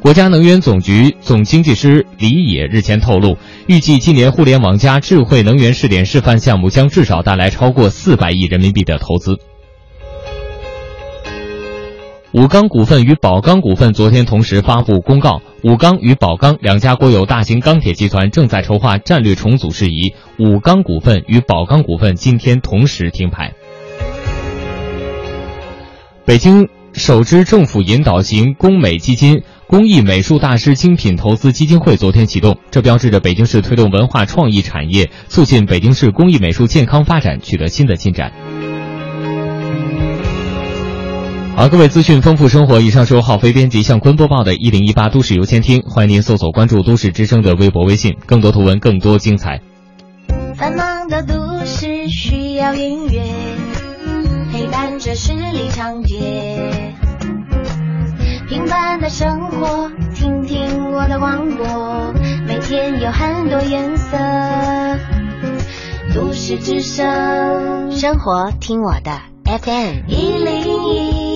国家能源总局总经济师李野日前透露，预计今年“互联网加”智慧能源试点示范项目将至少带来超过四百亿人民币的投资。武钢股份与宝钢股份昨天同时发布公告，武钢与宝钢两家国有大型钢铁集团正在筹划战略重组事宜，武钢股份与宝钢股份今天同时停牌。北京首支政府引导型工美基金“工艺美术大师精品投资基金会”昨天启动，这标志着北京市推动文化创意产业、促进北京市工艺美术健康发展取得新的进展。好，各位资讯丰富生活。以上是由浩飞编辑向坤播报的《一零一八都市优先听》，欢迎您搜索关注都市之声的微博、微信，更多图文，更多精彩。繁忙的都市需要音乐，陪伴着十里长街。平凡的生活，听听我的广播，每天有很多颜色。都市之声，生活听我的 FM 一零一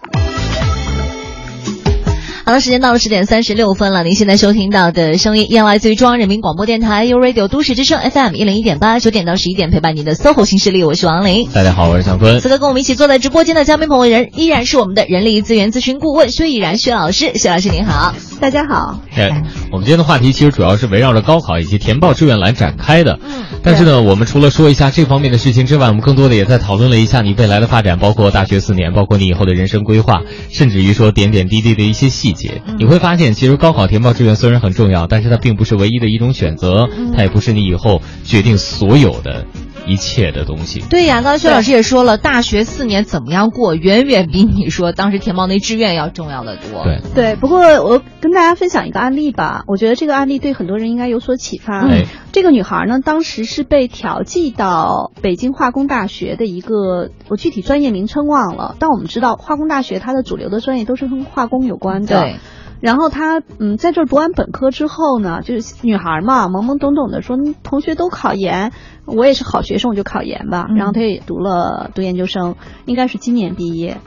好了，时间到了十点三十六分了。您现在收听到的声音依然来自于中央人民广播电台 U Radio 都市之声 FM 一零一点八，九点到十一点陪伴您的 SOHO 新势力，我是王琳。大家好，我是向坤。此刻跟我们一起坐在直播间的嘉宾朋友人依然是我们的人力资源咨询顾问薛毅然薛老师，薛老师您好，大家好。哎，我们今天的话题其实主要是围绕着高考以及填报志愿栏展开的。嗯，但是呢，我们除了说一下这方面的事情之外，我们更多的也在讨论了一下你未来的发展，包括大学四年，包括你以后的人生规划，甚至于说点点滴滴的一些细节。你会发现，其实高考填报志愿虽然很重要，但是它并不是唯一的一种选择，它也不是你以后决定所有的。一切的东西，对呀，刚才薛老师也说了，大学四年怎么样过，远远比你说当时填报那志愿要重要的多。对对，不过我跟大家分享一个案例吧，我觉得这个案例对很多人应该有所启发。哎，这个女孩呢，当时是被调剂到北京化工大学的一个，我具体专业名称忘了，但我们知道化工大学它的主流的专业都是跟化工有关的。对。然后她嗯，在这儿读完本科之后呢，就是女孩嘛，懵懵懂懂的说，同学都考研，我也是好学生，我就考研吧。然后她也读了读研究生，应该是今年毕业。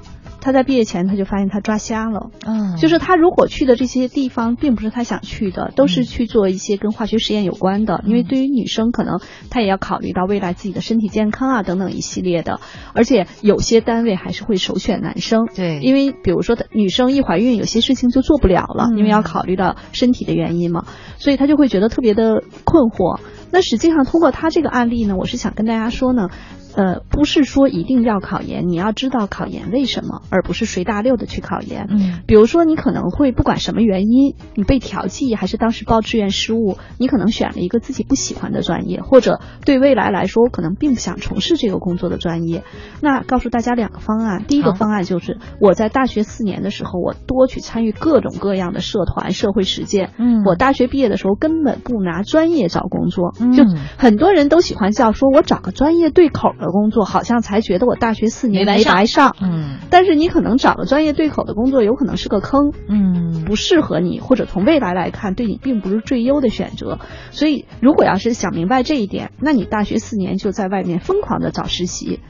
她在毕业前，他就发现他抓瞎了。嗯，就是他如果去的这些地方，并不是他想去的，都是去做一些跟化学实验有关的。因为对于女生，可能她也要考虑到未来自己的身体健康啊等等一系列的。而且有些单位还是会首选男生。对，因为比如说女生一怀孕，有些事情就做不了了，因为要考虑到身体的原因嘛，所以他就会觉得特别的困惑。那实际上通过他这个案例呢，我是想跟大家说呢。呃，不是说一定要考研，你要知道考研为什么，而不是随大溜的去考研。嗯，比如说你可能会不管什么原因，你被调剂还是当时报志愿失误，你可能选了一个自己不喜欢的专业，或者对未来来说我可能并不想从事这个工作的专业。那告诉大家两个方案，第一个方案就是我在大学四年的时候，我多去参与各种各样的社团、社会实践。嗯，我大学毕业的时候根本不拿专业找工作，嗯就很多人都喜欢笑说，我找个专业对口的工作，好像才觉得我大学四年没白上白上。嗯，但是你可能找了专业对口的工作，有可能是个坑，嗯，不适合你，或者从未来来看，对你并不是最优的选择。所以，如果要是想明白这一点，那你大学四年就在外面疯狂的找实习。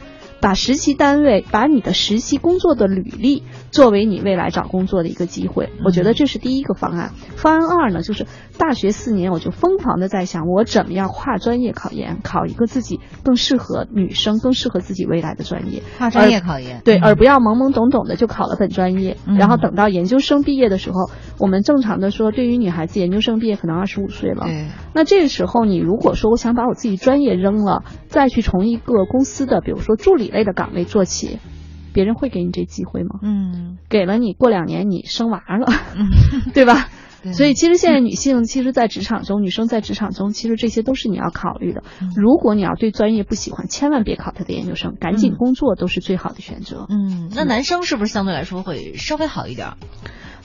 把实习单位，把你的实习工作的履历作为你未来找工作的一个机会，我觉得这是第一个方案。方案二呢，就是大学四年我就疯狂的在想，我怎么样跨专业考研，考一个自己更适合女生、更适合自己未来的专业。跨专业考研，对，嗯。而不要懵懵懂懂的就考了本专业，嗯。然后等到研究生毕业的时候，我们正常的说，对于女孩子研究生毕业可能二十五岁了，对，那这个时候你如果说我想把我自己专业扔了，再去从一个公司的比如说助理类的岗位做起，别人会给你这机会吗？嗯，给了你，过两年你生娃了，对吧？所以其实现在女性其实，在职场中，女生在职场中，其实这些都是你要考虑的。如果你要对专业不喜欢，千万别考他的研究生，赶紧工作都是最好的选择。嗯，那男生是不是相对来说会稍微好一点？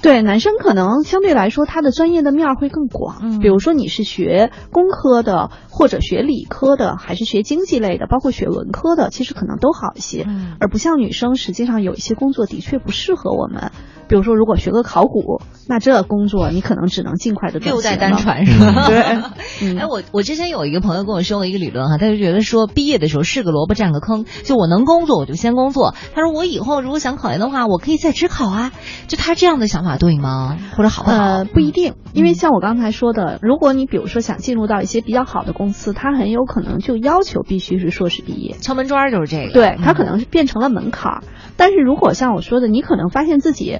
对，男生可能相对来说他的专业的面儿会更广。比如说你是学工科的，或者学理科的，还是学经济类的，包括学文科的，其实可能都好一些。而不像女生，实际上有一些工作的确不适合我们。比如说，如果学个考古，那这工作你可能只能尽快的六代单传是吧？对。哎，我我之前有一个朋友跟我说过一个理论哈，他就觉得说毕业的时候是个萝卜占个坑，就我能工作我就先工作。他说我以后如果想考研的话，我可以再职考啊。就他这样的想法对吗？或者好不好？呃，不一定，因为像我刚才说的，如果你比如说想进入到一些比较好的公司，他很有可能就要求必须是硕士毕业，敲门砖就是这个。对他可能是变成了门槛儿。但是如果像我说的，你可能发现自己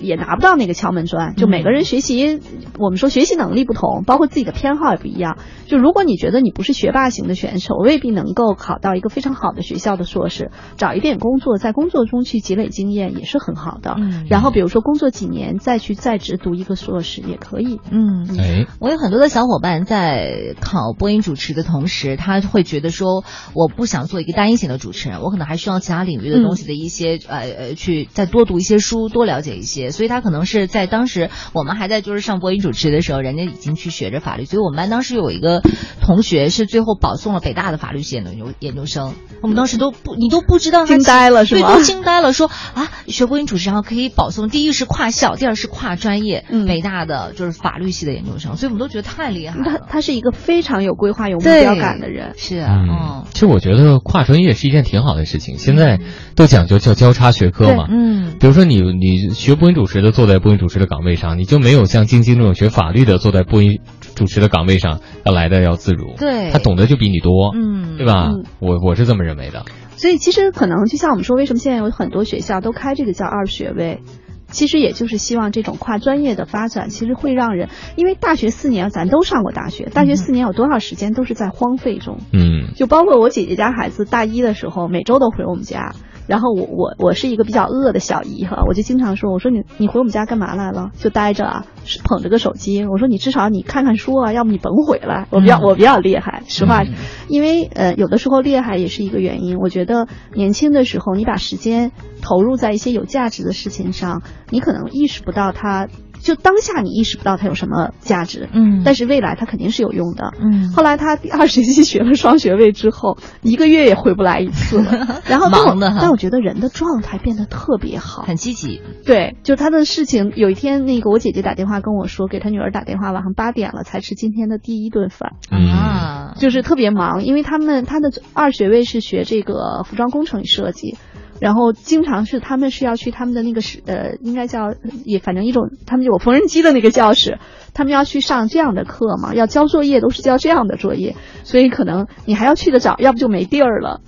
也拿不到那个敲门砖，就每个人学习，我们说学习能力不同，包括自己的偏好也不一样。就如果你觉得你不是学霸型的选手，未必能够考到一个非常好的学校的硕士，找一点工作，在工作中去积累经验也是很好的。嗯，然后比如说工作几年再去在职读一个硕士也可以。嗯，哎，我有很多的小伙伴在考播音主持的同时，他会觉得说，我不想做一个单一型的主持人，我可能还需要其他领域的东西的一些。呃呃，去再多读一些书，多了解一些，所以他可能是在当时我们还在就是上播音主持的时候，人家已经去学着法律。所以我们班当时有一个同学是最后保送了北大的法律系研究研究生，我们当时都不你都不知道惊呆了是吗？对，都惊呆了，说啊，学播音主持然后可以保送，第一是跨校，第二是跨专业，北大的就是法律系的研究生，所以我们都觉得太厉害了。他他是一个非常有规划、有目标感的人，是啊，嗯，其实我觉得跨专业是一件挺好的事情，现在都讲究叫交叉学科嘛。嗯，比如说你你学播音主持的坐在播音主持的岗位上，你就没有像晶晶这种学法律的坐在播音主持的岗位上要来的要自如。对，他懂得就比你多，嗯，对吧？嗯我我是这么认为的。所以其实可能就像我们说，为什么现在有很多学校都开这个叫二学位？其实也就是希望这种跨专业的发展，其实会让人，因为大学四年咱都上过大学，大学四年有多少时间都是在荒废中。嗯，就包括我姐姐家孩子大一的时候，每周都回我们家。然后我我我是一个比较饿的小姨哈，我就经常说，我说你你回我们家干嘛来了？就待着啊，捧着个手机。我说你至少你看看书啊，要不你甭回来。我比较、我比较厉害，实话，因为呃有的时候厉害也是一个原因。我觉得年轻的时候你把时间投入在一些有价值的事情上，你可能意识不到它。就当下你意识不到它有什么价值，嗯。但是未来它肯定是有用的，嗯。后来他第二学期学了双学位之后，一个月也回不来一次了。然后忙的哈但我觉得人的状态变得特别好，很积极。对，就他的事情，有一天那个我姐姐打电话跟我说，给她女儿打电话，晚上八点了才吃今天的第一顿饭，啊，就是特别忙，因为他们他的二学位是学这个服装工程与设计。然后经常是他们是要去他们的那个是呃，应该叫也反正一种，他们有缝纫机的那个教室，他们要去上这样的课嘛，要交作业都是交这样的作业，所以可能你还要去得早，要不就没地儿了。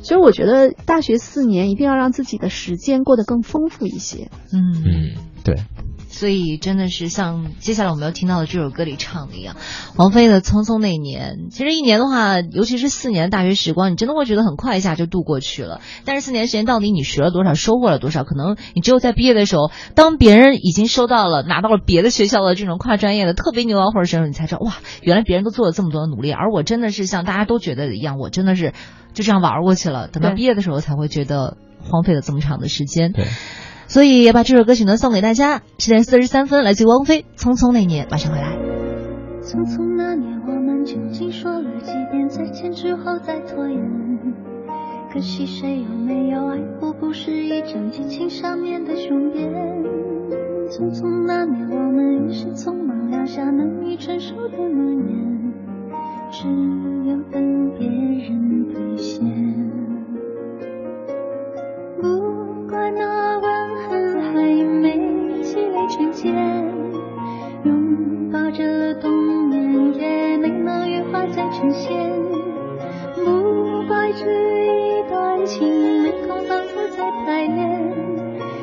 所以我觉得大学四年一定要让自己的时间过得更丰富一些。嗯嗯，对。所以真的是像接下来我们要听到的这首歌里唱的一样，王菲的《匆匆那年》。其实一年的话，尤其是四年大学时光，你真的会觉得很快一下就度过去了。但是四年时间到底你学了多少，收获了多少？可能你只有在毕业的时候，当别人已经收到了拿到了别的学校的这种跨专业的特别牛啊或者时候，你才知道哇，原来别人都做了这么多的努力，而我真的是像大家都觉得一样，我真的是就这样玩过去了。等到毕业的时候才会觉得荒废了这么长的时间。对。所以也把这首歌曲呢送给大家，十点四十三分，来自于王菲《匆匆那年》，马上回来。匆匆那年，我们究竟说了几遍再见之后再拖延？可惜谁有没有爱过，不是一张激情上面的雄辩。匆匆那年，我们一时匆忙撂下难以承受的诺言，只有等别人兑现。不不怪那吻痕还没积累成茧拥抱着冬眠也没能羽化再成仙不怪这一段情没空反复再排练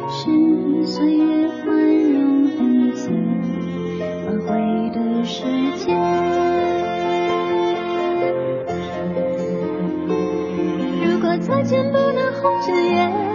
是岁月宽容恩赐挽回的时间如果再见不能红着眼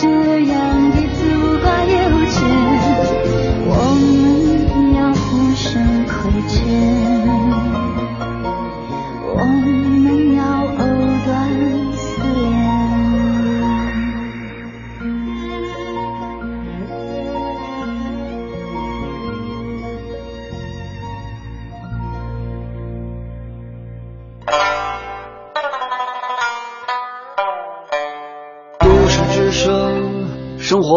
这样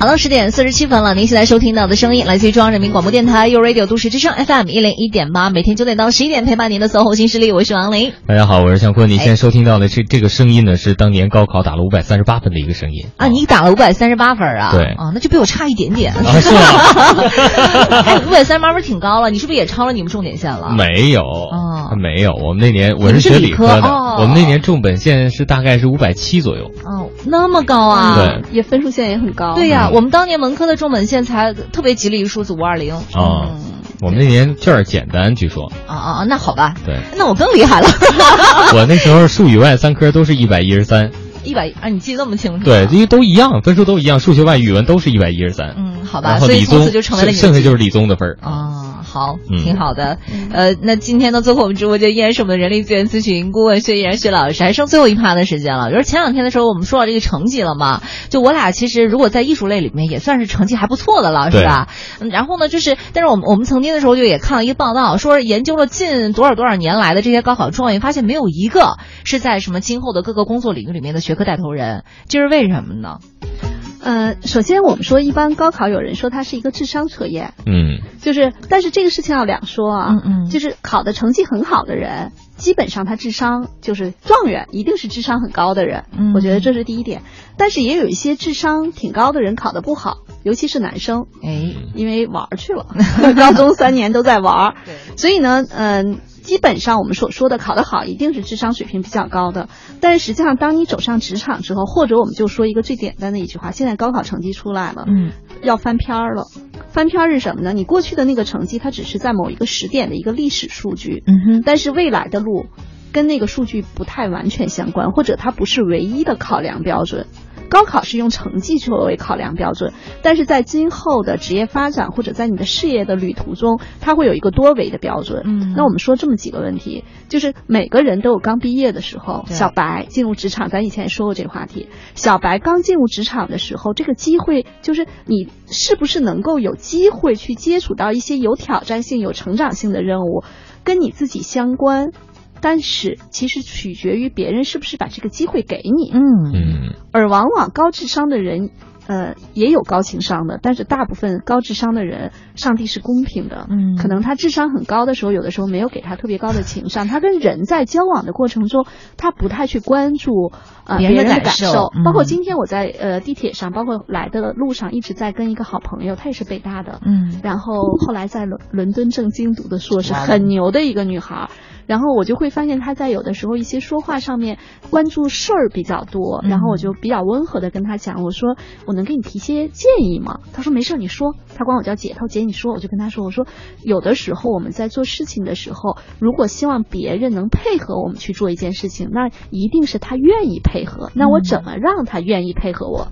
好了，十点四十七分了，您现在收听到的声音来自于中央人民广播电台 u Radio 都市之声 FM 一零一点八，每天九点到十一点陪伴您的 SOHO 新势力，我是王琳。大家好，我是向坤。您现在收听到的这这个声音呢，是当年高考打了五百三十八分的一个声音。啊，你打了五百三十八分啊？对啊，那就比我差一点点。啊，是吗？哎，五百三十八分挺高了，你是不是也超了你们重点线了？没有，啊没有。我们那年我是学理科科的，哦我们那年重本线是大概是五百七左右。哦，那么高啊？对也分数线也很高。对呀、我们当年文科的重本线才特别吉利数字五二零。啊，我们那年卷儿简单，据说。啊啊啊！那好吧，对，那我更厉害了。我那时候数语外三科都是一百一十三。一百啊，你记得那么清楚？对，因为都一样，分数都一样，数学、外语、语文都是一百一十三。嗯，好吧，所以从此就成为了你的剩下就是理综的分儿。啊，好，嗯挺好的。呃，那今天呢，做客我们直播间依然是我们的人力资源咨询顾问薛毅然薛老师，还剩最后一趴的时间了。就是前两天的时候，我们说到这个成绩了嘛，就我俩其实如果在艺术类里面也算是成绩还不错的了，是吧？嗯然后呢，就是，但是我们我们曾经的时候就也看了一个报道，说研究了近多少多少年来的这些高考状元，发现没有一个是在什么今后的各个工作领域里面的学科带头人，这是为什么呢？呃，首先我们说，一般高考有人说它是一个智商测验，嗯，就是，但是这个事情要两说啊，嗯嗯。就是考的成绩很好的人，基本上他智商就是状元，一定是智商很高的人，嗯。我觉得这是第一点。但是也有一些智商挺高的人考得不好，尤其是男生，哎，因为玩去了，高中三年都在玩对，所以呢，嗯、基本上我们所说的考得好，一定是智商水平比较高的。但是实际上，当你走上职场之后，或者我们就说一个最简单的一句话：现在高考成绩出来了，嗯，要翻篇儿了。翻篇儿是什么呢？你过去的那个成绩，它只是在某一个时点的一个历史数据，嗯哼，但是未来的路。跟那个数据不太完全相关，或者它不是唯一的考量标准。高考是用成绩作为考量标准，但是在今后的职业发展或者在你的事业的旅途中，它会有一个多维的标准。嗯那我们说这么几个问题，就是每个人都有刚毕业的时候，小白进入职场，咱以前也说过这个话题。小白刚进入职场的时候，这个机会就是你是不是能够有机会去接触到一些有挑战性、有成长性的任务，跟你自己相关。但是其实取决于别人是不是把这个机会给你。嗯。嗯而往往高智商的人，呃，也有高情商的，但是大部分高智商的人，上帝是公平的。嗯。可能他智商很高的时候，有的时候没有给他特别高的情商，他跟人在交往的过程中，他不太去关注呃别人的人的感受。包括今天我在呃地铁上，包括来的路上，一直在跟一个好朋友，她也是北大的，嗯。然后后来在伦伦敦政经读的硕士，很牛的一个女孩儿。然后我就会发现他在有的时候一些说话上面关注事儿比较多，嗯然后我就比较温和的跟他讲，我说我能给你提些建议吗？他说没事儿，你说。他管我叫姐，他说姐你说，我就跟他说，我说有的时候我们在做事情的时候，如果希望别人能配合我们去做一件事情，那一定是他愿意配合。那我怎么让他愿意配合我？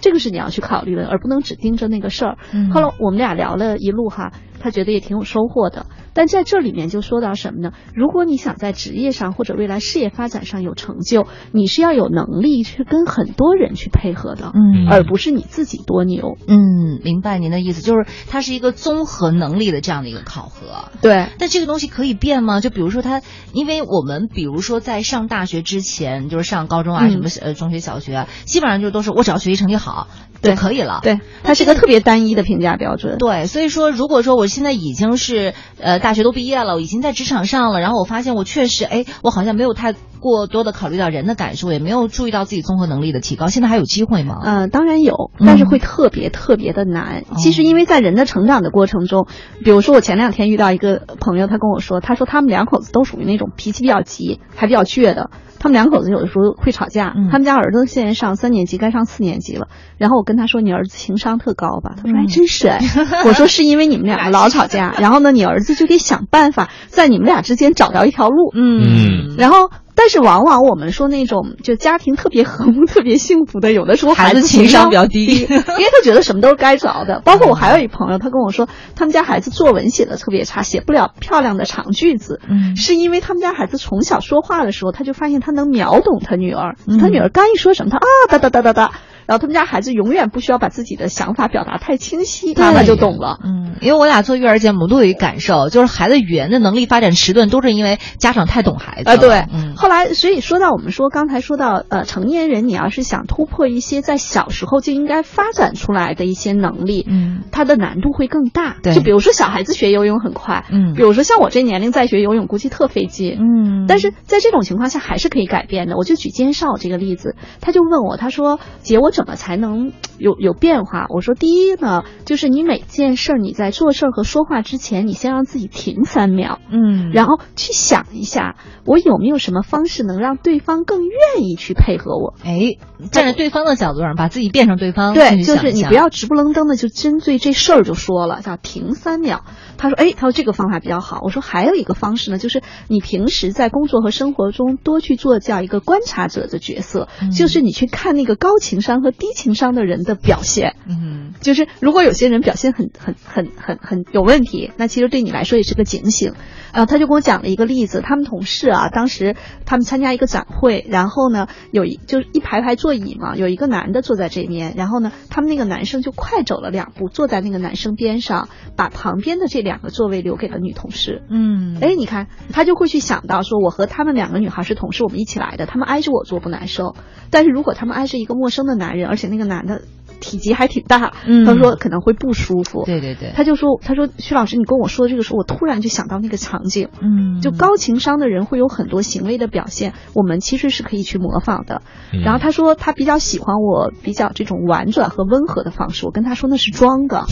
这个是你要去考虑的，而不能只盯着那个事儿。嗯后来我们俩聊了一路哈，他觉得也挺有收获的。但在这里面就说到什么呢？如果你想在职业上或者未来事业发展上有成就，你是要有能力去跟很多人去配合的，嗯而不是你自己多牛。嗯，明白您的意思，就是它是一个综合能力的这样的一个考核。对，但这个东西可以变吗？就比如说它，因为我们比如说在上大学之前，就是上高中啊，嗯什么呃中学、小学啊，基本上就都是我只要学习成绩好就对可以了。对，它是一个特别单一的评价标准。对，所以说，如果说我现在已经是呃大学都毕业了，已经在职场上了，然后我发现我确实，哎，我好像没有太过多的考虑到人的感受，也没有注意到自己综合能力的提高，现在还有机会吗？嗯、当然有，嗯但是会特别特别的难。哦其实因为在人的成长的过程中，比如说我前两天遇到一个朋友，他跟我说，他说他们两口子都属于那种脾气比较急，还比较倔的。他们两口子有的时候会吵架。嗯他们家儿子现在上三年级，该上四年级了。然后我跟他说：“你儿子情商特高吧？”他说：“嗯哎，真是哎。”我说：“是因为你们两个老吵架，然后呢，你儿子就得想办法在你们俩之间找到一条路。”嗯然后，但是往往我们说那种就家庭特别和睦、特别幸福的，有的时候孩子子情商商比较低 因为他觉得什么都是该着的。包括我还有一朋友，他跟我说，他们家孩子作文写的特别差，写不了漂亮的长句子，嗯是因为他们家孩子从小说话的时候，他就发现他能秒懂他女儿，嗯他女儿刚一说什么，他啊哒哒哒哒哒。然后他们家孩子永远不需要把自己的想法表达太清晰，对妈妈就懂了。嗯，因为我俩做育儿节目，我都有一个感受，就是孩子语言的能力发展迟钝，都是因为家长太懂孩子了。啊，对，嗯后来所以说到我们说刚才说到呃，成年人你要是想突破一些在小时候就应该发展出来的一些能力，嗯，它的难度会更大。对就比如说小孩子学游泳很快，嗯比如说像我这年龄再学游泳，估计特费劲，嗯但是在这种情况下还是可以改变的。我就举金少这个例子，他就问我，他说：“姐，我怎么才能有有变化？”我说：“第一呢，就是你每件事儿你在做事儿和说话之前，你先让自己停三秒，嗯然后去想一下，我有没有什么方式能让对方更愿意去配合我。”哎，站在对方的角度上，把自己变成对方，对，就是你不要直不愣登的就针对这事儿就说了，叫停三秒。他说，哎，他说这个方法比较好。我说还有一个方式呢，就是你平时在工作和生活中多去做这样一个观察者的角色，嗯就是你去看那个高情商和低情商的人的表现。嗯就是如果有些人表现很很很很很有问题，那其实对你来说也是个警醒。呃，他就跟我讲了一个例子，他们同事啊，当时他们参加一个展会，然后呢，有一就是一排排座椅嘛，有一个男的坐在这边，然后呢，他们那个男生就快走了两步，坐在那个男生边上，把旁边的这两个座位留给了女同事。嗯，哎，你看，他就会去想到说，我和他们两个女孩是同事，我们一起来的，他们挨着我坐不难受，但是如果他们挨着一个陌生的男人，而且那个男的体积还挺大，嗯他说可能会不舒服。对对对，他就说，他说徐老师，你跟我说这个时候，我突然就想到那个场景，嗯，就高情商的人会有很多行为的表现，我们其实是可以去模仿的。嗯然后他说他比较喜欢我比较这种婉转和温和的方式，我跟他说那是装的。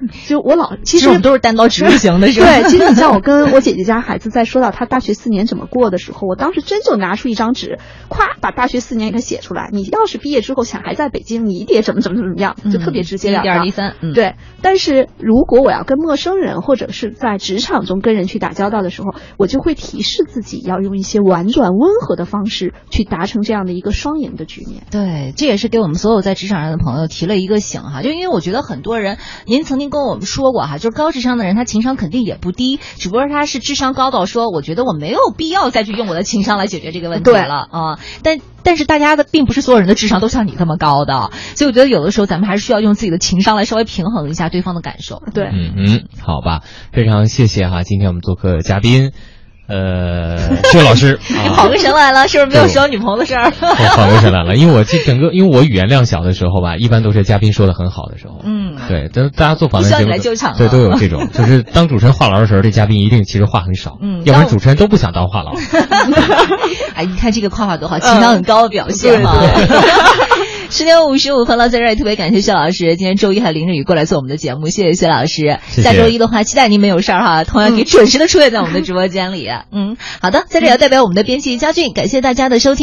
就我老其实我们都是单刀直入型的，是吧？对，其实你像我跟我姐姐家孩子在说到他大学四年怎么过的时候，我当时真就拿出一张纸，咵把大学四年给他写出来。你要是毕业之后想还在北京，你得怎么怎么怎么样，就特别直接了当。一二一三，嗯，对。但是如果我要跟陌生人或者是在职场中跟人去打交道的时候，我就会提示自己要用一些婉转温和的方式去达成这样的一个双赢的局面。对，这也是给我们所有在职场上的朋友提了一个醒哈，就因为我觉得很多人，您曾经跟我们说过哈，就是高智商的人他情商肯定也不低，只不过他是智商高到说，我觉得我没有必要再去用我的情商来解决这个问题了啊。但但是大家的并不是所有人的智商都像你这么高的，所以我觉得有的时候咱们还是需要用自己的情商来稍微平衡一下对方的感受。对，嗯嗯，好吧，非常谢谢哈，今天我们做客嘉宾。呃，薛老师，啊、跑个神来了，是不是没有说女朋友的事儿？跑个神来了，因为我这整个，因为我语言量小的时候吧，一般都是嘉宾说的很好的时候。嗯，对，但大家做访谈节目，来救场对，都有这种，就是当主持人话痨的时候，这嘉宾一定其实话很少，嗯，要不然主持人都不想当话痨。哎，你看这个夸夸多好，情商很高的表现嘛。十点五十五分了，在这儿也特别感谢薛老师，今天周一还淋着雨过来做我们的节目，谢谢薛老师。谢谢下周一的话，期待您没有事儿哈，同样可以准时的出现在我们的直播间里。嗯，好的，在这也要代表我们的编辑佳俊，感谢大家的收听。